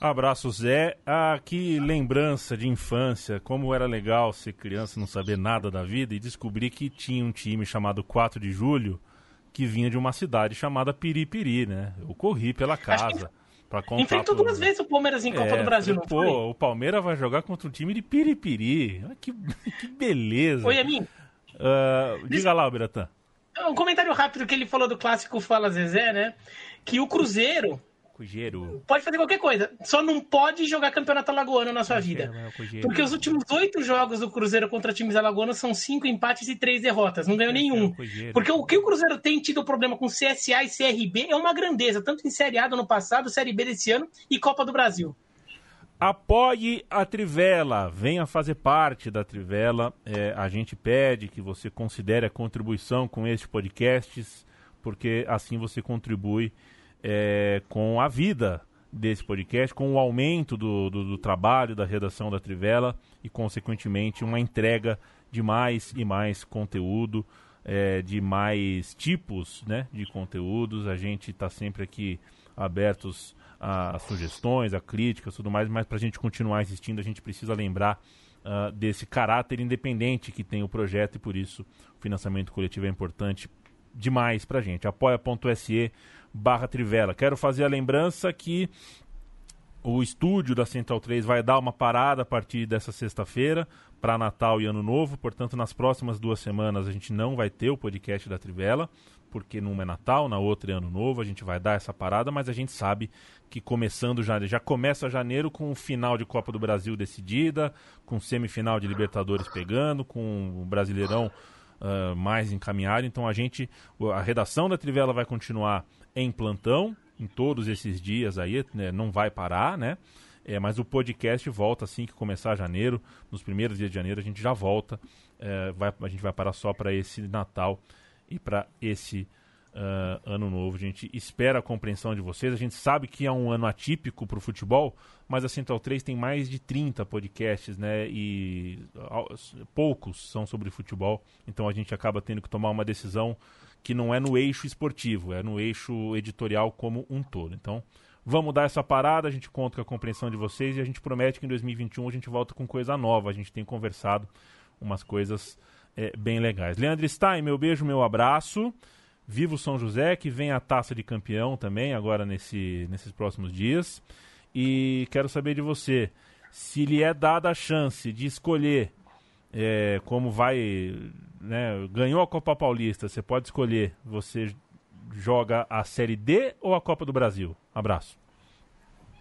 Abraço, Zé. Ah, que lembrança de infância, como era legal ser criança, não saber nada da vida e descobrir que tinha um time chamado 4 de Julho que vinha de uma cidade chamada Piripiri, né? Eu corri pela casa. Pra contar Enfrentou pro... duas vezes o Palmeiras em Copa é, do Brasil, não pô, foi? o Palmeiras vai jogar contra um time de Piripiri. Que, que beleza. Oi, Amin. Uh, diga lá, Biratã. Um comentário rápido que ele falou do clássico Fala Zezé, né? Que o Cruzeiro Pode fazer qualquer coisa. Só não pode jogar campeonato alagoano na sua vida. Porque os últimos oito jogos do Cruzeiro contra times alagoanos são cinco empates e três derrotas. Não ganhou nenhum. Porque o que o Cruzeiro tem tido problema com CSA e CRB é uma grandeza, tanto em Série A do ano passado, Série B desse ano e Copa do Brasil. Apoie a Trivela, venha fazer parte da Trivela. É, a gente pede que você considere a contribuição com estes podcasts, porque assim você contribui é, com a vida desse podcast, com o aumento do, do, do, trabalho da redação da Trivela e, consequentemente, uma entrega de mais e mais conteúdo, é, de mais tipos né, de conteúdos. A gente está sempre aqui abertos a, a, sugestões, a críticas, tudo mais, mas para a gente continuar existindo, a gente precisa lembrar uh, desse caráter independente que tem o projeto e por isso o financiamento coletivo é importante demais para a gente. apoia.se barra Trivela. Quero fazer a lembrança que o estúdio da Central 3 vai dar uma parada a partir dessa sexta-feira para Natal e Ano Novo, portanto, nas próximas duas semanas a gente não vai ter o podcast da Trivela, porque numa é Natal, na outra é Ano Novo, a gente vai dar essa parada, mas a gente sabe que começando já, já começa janeiro com o final de Copa do Brasil decidida, com semifinal de Libertadores pegando, com o Brasileirão uh, mais encaminhado, então a gente, a redação da Trivela vai continuar em plantão em todos esses dias aí, né, não vai parar, né? É, mas o podcast volta assim que começar janeiro, nos primeiros dias de janeiro a gente já volta. É, vai, a gente vai parar só para esse Natal e para esse uh, ano novo. A gente espera a compreensão de vocês. A gente sabe que é um ano atípico para o futebol, mas a Central 3 tem mais de 30 podcasts, né? E uh, poucos são sobre futebol. Então a gente acaba tendo que tomar uma decisão que não é no eixo esportivo, é no eixo editorial como um todo. Então, vamos dar essa parada, a gente conta com a compreensão de vocês e a gente promete que em 2021 a gente volta com coisa nova. A gente tem conversado umas coisas é, bem legais. Leandro Stein, meu beijo, meu abraço. Viva o São José, que vem a taça de campeão também agora nesse, nesses próximos dias. E quero saber de você, se lhe é dada a chance de escolher é, como vai, né, ganhou a Copa Paulista, você pode escolher, você joga a Série D ou a Copa do Brasil? Abraço.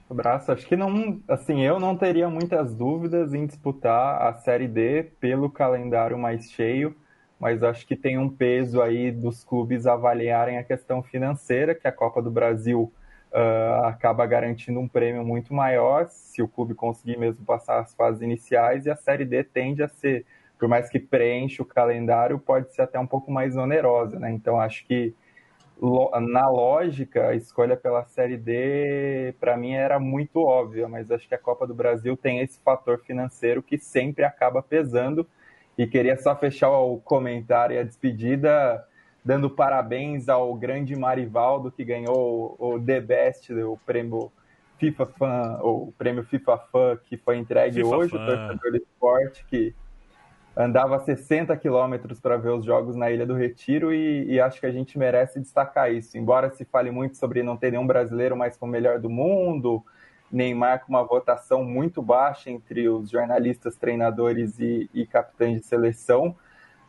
Abraço. Acho que não, assim, eu não teria muitas dúvidas em disputar a Série D pelo calendário mais cheio, mas acho que tem um peso aí dos clubes avaliarem a questão financeira, que a Copa do Brasil uh, acaba garantindo um prêmio muito maior se o clube conseguir mesmo passar as fases iniciais, e a Série D tende a ser, por mais que preencha o calendário, pode ser até um pouco mais onerosa, né? Então acho que na lógica, a escolha pela Série D, para mim, era muito óbvia, mas acho que a Copa do Brasil tem esse fator financeiro que sempre acaba pesando. E queria só fechar o comentário e a despedida dando parabéns ao grande Marivaldo que ganhou o The Best, o prêmio FIFA Fan, o prêmio FIFA Fan que foi entregue FIFA hoje, Fan. o torcedor do esporte que andava 60 quilômetros para ver os jogos na Ilha do Retiro e, e, acho que a gente merece destacar isso. Embora se fale muito sobre não ter nenhum brasileiro mais como melhor do mundo, Neymar com uma votação muito baixa entre os jornalistas, treinadores e, e capitães de seleção,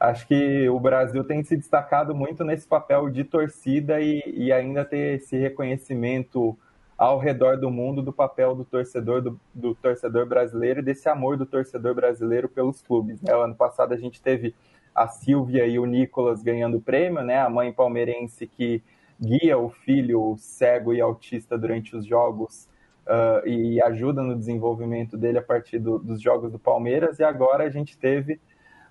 acho que o Brasil tem se destacado muito nesse papel de torcida e, e, ainda ter esse reconhecimento ao redor do mundo do papel do torcedor do, do torcedor brasileiro e desse amor do torcedor brasileiro pelos clubes. Né? O ano passado a gente teve a Silvia e o Nicolas ganhando o prêmio, né? A mãe palmeirense que guia o filho cego e autista durante os jogos uh, e ajuda no desenvolvimento dele a partir do, dos jogos do Palmeiras. E agora a gente teve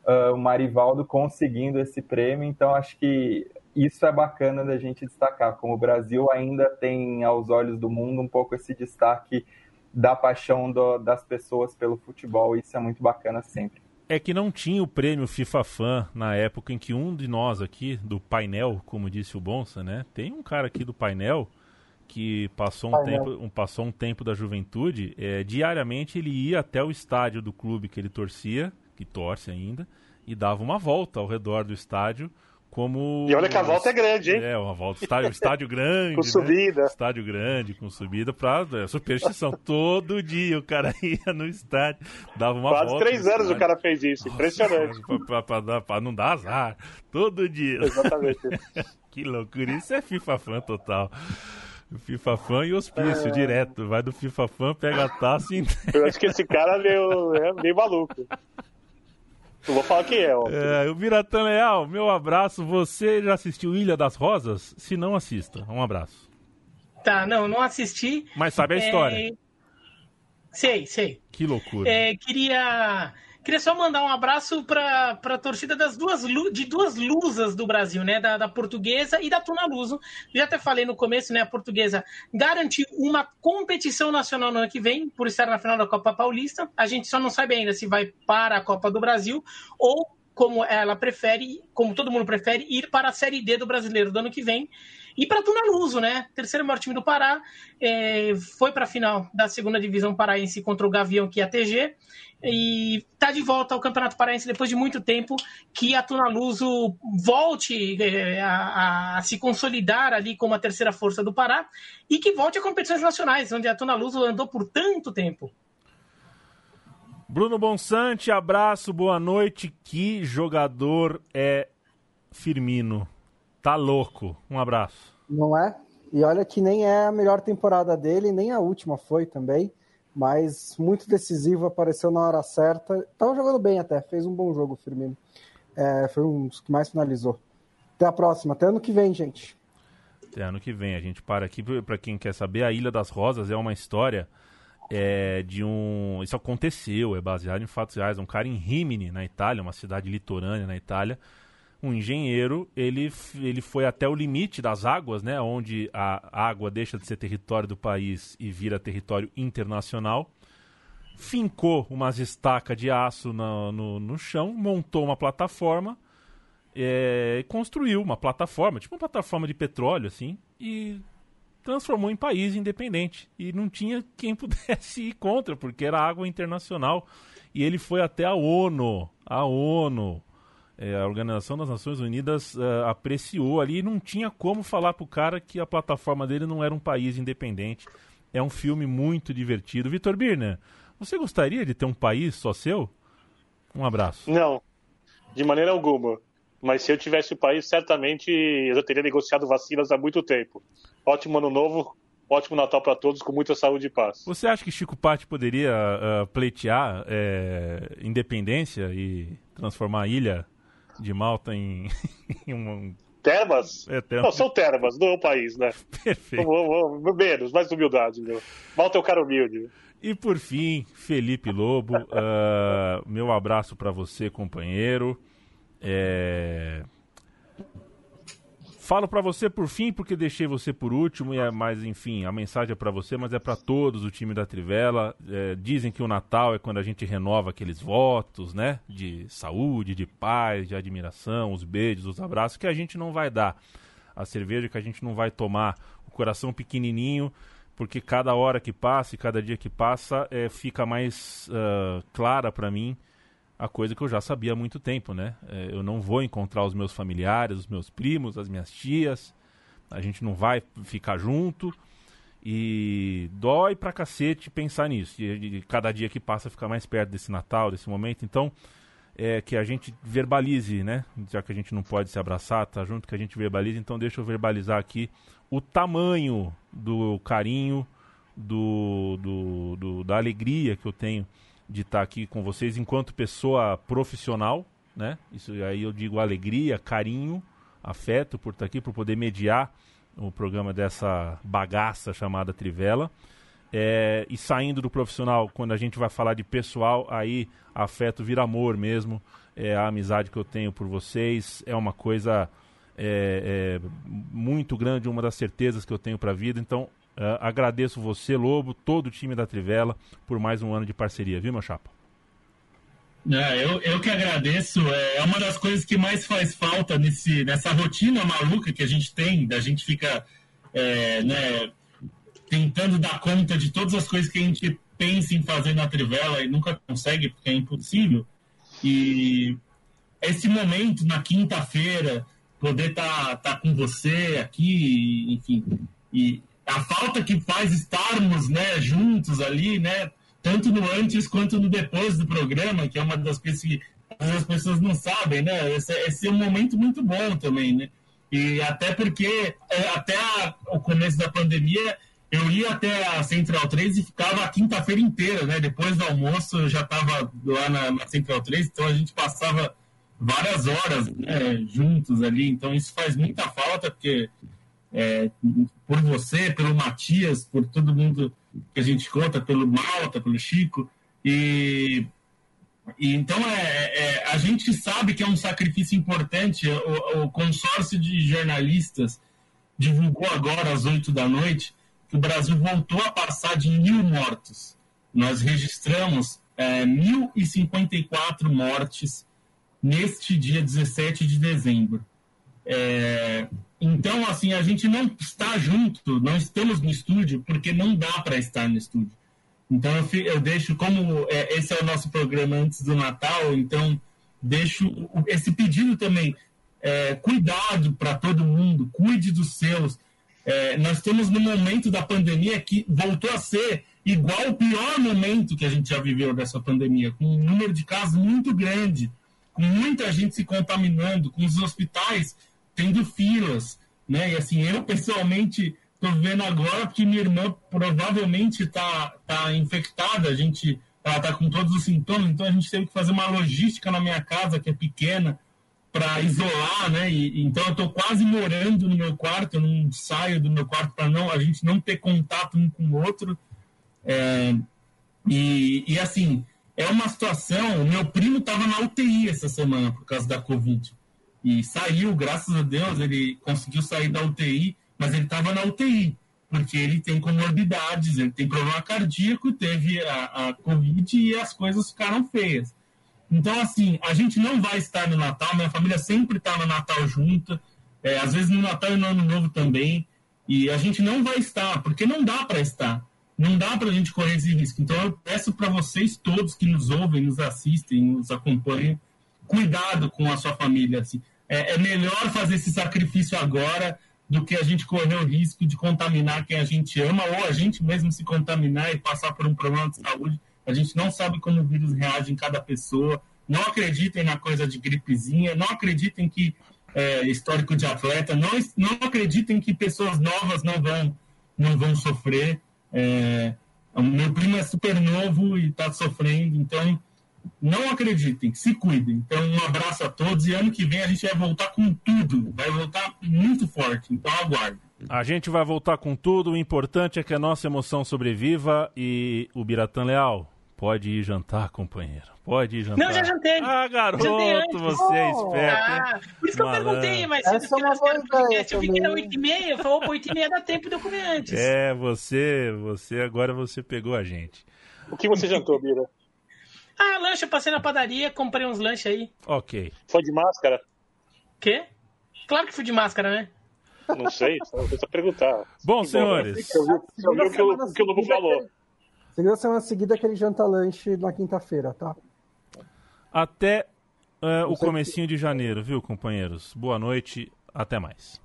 uh, o Marivaldo conseguindo esse prêmio, então acho que isso é bacana da gente destacar, como o Brasil ainda tem aos olhos do mundo um pouco esse destaque da paixão do, das pessoas pelo futebol, isso é muito bacana sempre. É que não tinha o prêmio FIFA Fan na época em que um de nós aqui, do painel, como disse o Bonsa, né? Tem um cara aqui do painel que passou um, tempo, um, passou um tempo da juventude, é, diariamente ele ia até o estádio do clube que ele torcia, que torce ainda, e dava uma volta ao redor do estádio como. E olha que a volta é grande, hein? É, uma volta. Estádio, estádio grande. com subida. Né? Estádio grande, com subida pra. É, superstição. Todo dia o cara ia no estádio, dava uma Quase volta. Quase três anos o cara fez isso. Nossa, Impressionante. Pra, pra, pra, pra, não dar azar. Todo dia. Exatamente. que loucura. Isso é FIFA fã total. FIFA Fan e hospício é... direto. Vai do FIFA Fan, pega a taça e. Eu acho que esse cara é meio, é meio maluco. Não vou falar quem é, ó. É, o Biratã Leal, meu abraço. Você já assistiu Ilha das Rosas? Se não, assista. Um abraço. Tá, não, não assisti. Mas sabe a é... história? Sei, sei. Que loucura. É, queria Queria só mandar um abraço para a torcida das duas de duas lusas do Brasil, né? Da, da portuguesa e da Tuna Luso. Já até falei no começo, né? A portuguesa garantiu uma competição nacional no ano que vem, por estar na final da Copa Paulista. A gente só não sabe ainda se vai para a Copa do Brasil ou como ela prefere, como todo mundo prefere, ir para a Série D do Brasileiro do ano que vem. E para Tuna Luso, né? Terceiro maior time do Pará, é, foi para a final da segunda divisão paraense contra o Gavião, que é a TG e está de volta ao Campeonato Paraense depois de muito tempo que a Tuna Luso volte é, a, a, se consolidar ali como a terceira força do Pará e que volte a competições nacionais, onde a Tuna Luso andou por tanto tempo. Bruno Bonsante, abraço, boa noite. Que jogador é Firmino? Tá louco. Um abraço. Não é? E olha que nem é a melhor temporada dele, nem a última foi também mas muito decisivo, apareceu na hora certa. Tava jogando bem até, fez um bom jogo Firmino. É, foi um dos que mais finalizou. Até a próxima, até ano que vem, gente. Até ano que vem, a gente para aqui para quem quer saber. A Ilha das Rosas é uma história é, de um. Isso aconteceu, é baseado em fatos reais. Um cara em Rimini, na Itália, uma cidade litorânea na Itália um engenheiro, ele, ele foi até o limite das águas, né, onde a água deixa de ser território do país e vira território internacional, fincou umas estacas de aço no, no, no chão, montou uma plataforma, é, construiu uma plataforma, tipo uma plataforma de petróleo, assim, e transformou em país independente. E não tinha quem pudesse ir contra, porque era água internacional. E ele foi até a ONU, a ONU, é, a Organização das Nações Unidas uh, apreciou ali e não tinha como falar pro cara que a plataforma dele não era um país independente. É um filme muito divertido. Vitor Birner, você gostaria de ter um país só seu? Um abraço. Não, de maneira alguma. Mas se eu tivesse o país, certamente eu já teria negociado vacinas há muito tempo. Ótimo ano novo, ótimo Natal para todos, com muita saúde e paz. Você acha que Chico Patti poderia uh, pleitear é, independência e transformar a ilha de Malta em, em um. Termas? É, termas? Não, são termas, não é o país, né? Perfeito. Menos, mais humildade, meu. Malta é o cara humilde. E por fim, Felipe Lobo, uh, meu abraço para você, companheiro. É... Falo para você por fim porque deixei você por último e é mais enfim a mensagem é para você, mas é para todos o time da Trivela. É, dizem que o Natal é quando a gente renova aqueles votos, né, de saúde, de paz, de admiração, os beijos, os abraços que a gente não vai dar, a cerveja que a gente não vai tomar, o coração pequenininho, porque cada hora que passa e cada dia que passa é, fica mais uh, clara para mim a coisa que eu já sabia há muito tempo, né? É, eu não vou encontrar os meus familiares, os meus primos, as minhas tias, a gente não vai ficar junto e dói pra cacete pensar nisso. E, e cada dia que passa ficar mais perto desse Natal, desse momento. Então, é que a gente verbalize, né? Já que a gente não pode se abraçar, tá junto, que a gente verbalize. Então, deixa eu verbalizar aqui o tamanho do carinho, do, do, do da alegria que eu tenho de estar aqui com vocês enquanto pessoa profissional, né? Isso aí eu digo alegria, carinho, afeto por estar aqui, por poder mediar o programa dessa bagaça chamada Trivela. É, e saindo do profissional, quando a gente vai falar de pessoal, aí afeto vira amor mesmo. É, a amizade que eu tenho por vocês é uma coisa é, é, muito grande, uma das certezas que eu tenho para a vida. Então, uh, agradeço você, Lobo, todo o time da Trivela, por mais um ano de parceria, viu, meu chapa? É, eu, eu que agradeço. É, é uma das coisas que mais faz falta nesse, nessa rotina maluca que a gente tem, da gente fica é, né, tentando dar conta de todas as coisas que a gente pensa em fazer na Trivela e nunca consegue porque é impossível. E esse momento na quinta-feira, poder estar tá, tá com você aqui, enfim, e a falta que faz estarmos né, juntos ali, né, tanto no antes quanto no depois do programa, que é uma das coisas que as pessoas não sabem, né? Esse, esse é um momento muito bom também, né? E até porque, é, até a, o começo da pandemia, eu ia até a Central 3 e ficava a quinta-feira inteira, né? Depois do almoço eu já estava lá na, na, Central 3, então a gente passava várias horas né, juntos ali. Então isso faz muita falta, porque é, por você, pelo Matias, por todo mundo que a gente conta, pelo Malta, pelo Chico. E, e então é, é, a gente sabe que é um sacrifício importante. O, o consórcio de jornalistas divulgou agora às oito da noite que o Brasil voltou a passar de mil mortos. Nós registramos é, 1.054 mortes neste dia 17 de dezembro. É, então, assim, a gente não está junto, não estamos no estúdio, porque não dá para estar no estúdio. Então, eu, eu deixo, como é, esse é o nosso programa antes do Natal, então deixo esse pedido também. É, cuidado para todo mundo, cuide dos seus. É, nós estamos no momento da pandemia que voltou a ser igual o pior momento que a gente já viveu dessa pandemia, com um número de casos muito grande, com muita gente se contaminando, com os hospitais tendo filas, né? E assim, eu pessoalmente estou vendo agora porque minha irmã provavelmente está tá infectada, a gente ela está com todos os sintomas, então a gente teve que fazer uma logística na minha casa que é pequena para isolar, né? E, então eu estou quase morando no meu quarto, eu não saio do meu quarto para não a gente não ter contato um com o outro. É, e, e assim é uma situação. Meu primo estava na UTI essa semana por causa da Covid e saiu, graças a Deus, ele conseguiu sair da UTI, mas ele estava na UTI, porque ele tem comorbidades, ele tem problema cardíaco, teve a, a Covid e as coisas ficaram feias. Então, assim, a gente não vai estar no Natal, minha família sempre está no Natal junta, é, às vezes no Natal e no Ano Novo também, e a gente não vai estar, porque não dá para estar. Não dá para a gente correr esse risco. Então, eu peço para vocês todos que nos ouvem, nos assistem, nos acompanham, cuidado com a sua família. Assim. É, é, melhor fazer esse sacrifício agora do que a gente correr o risco de contaminar quem a gente ama ou a gente mesmo se contaminar e passar por um problema de saúde. A gente não sabe como o vírus reage em cada pessoa. Não acreditem na coisa de gripezinha, não acreditem que é, histórico de atleta, não, não acreditem que pessoas novas não vão, não vão sofrer. É, o meu primo é super novo e está sofrendo, então não acreditem, se cuidem. Então, um abraço a todos e ano que vem a gente vai voltar com tudo. Vai voltar muito forte. Então, aguarde. A gente vai voltar com tudo. O importante é que a nossa emoção sobreviva e o Biratã Leal. Pode ir jantar, companheiro. Pode ir jantar. Não, já jantei. Ah, garoto, você é esperto. Ah, por isso que eu perguntei, mas se Essa é uma boa ideia eu fiquei na 8h30, eu falei, 8h30 dá tempo de eu comer antes. É, você, você, agora você pegou a gente. O que você jantou, Bira? Ah, lanche, eu passei na padaria, comprei uns lanches aí. Ok. Foi de máscara? Quê? Claro que fui de máscara, né? Não sei, só precisa perguntar. Bom, senhores. Eu vi, eu vi o que o, que o Lobo falou. Segunda semana seguida aquele janta lanche na quinta-feira, tá? Até uh, o comecinho de janeiro, viu, companheiros? Boa noite, até mais.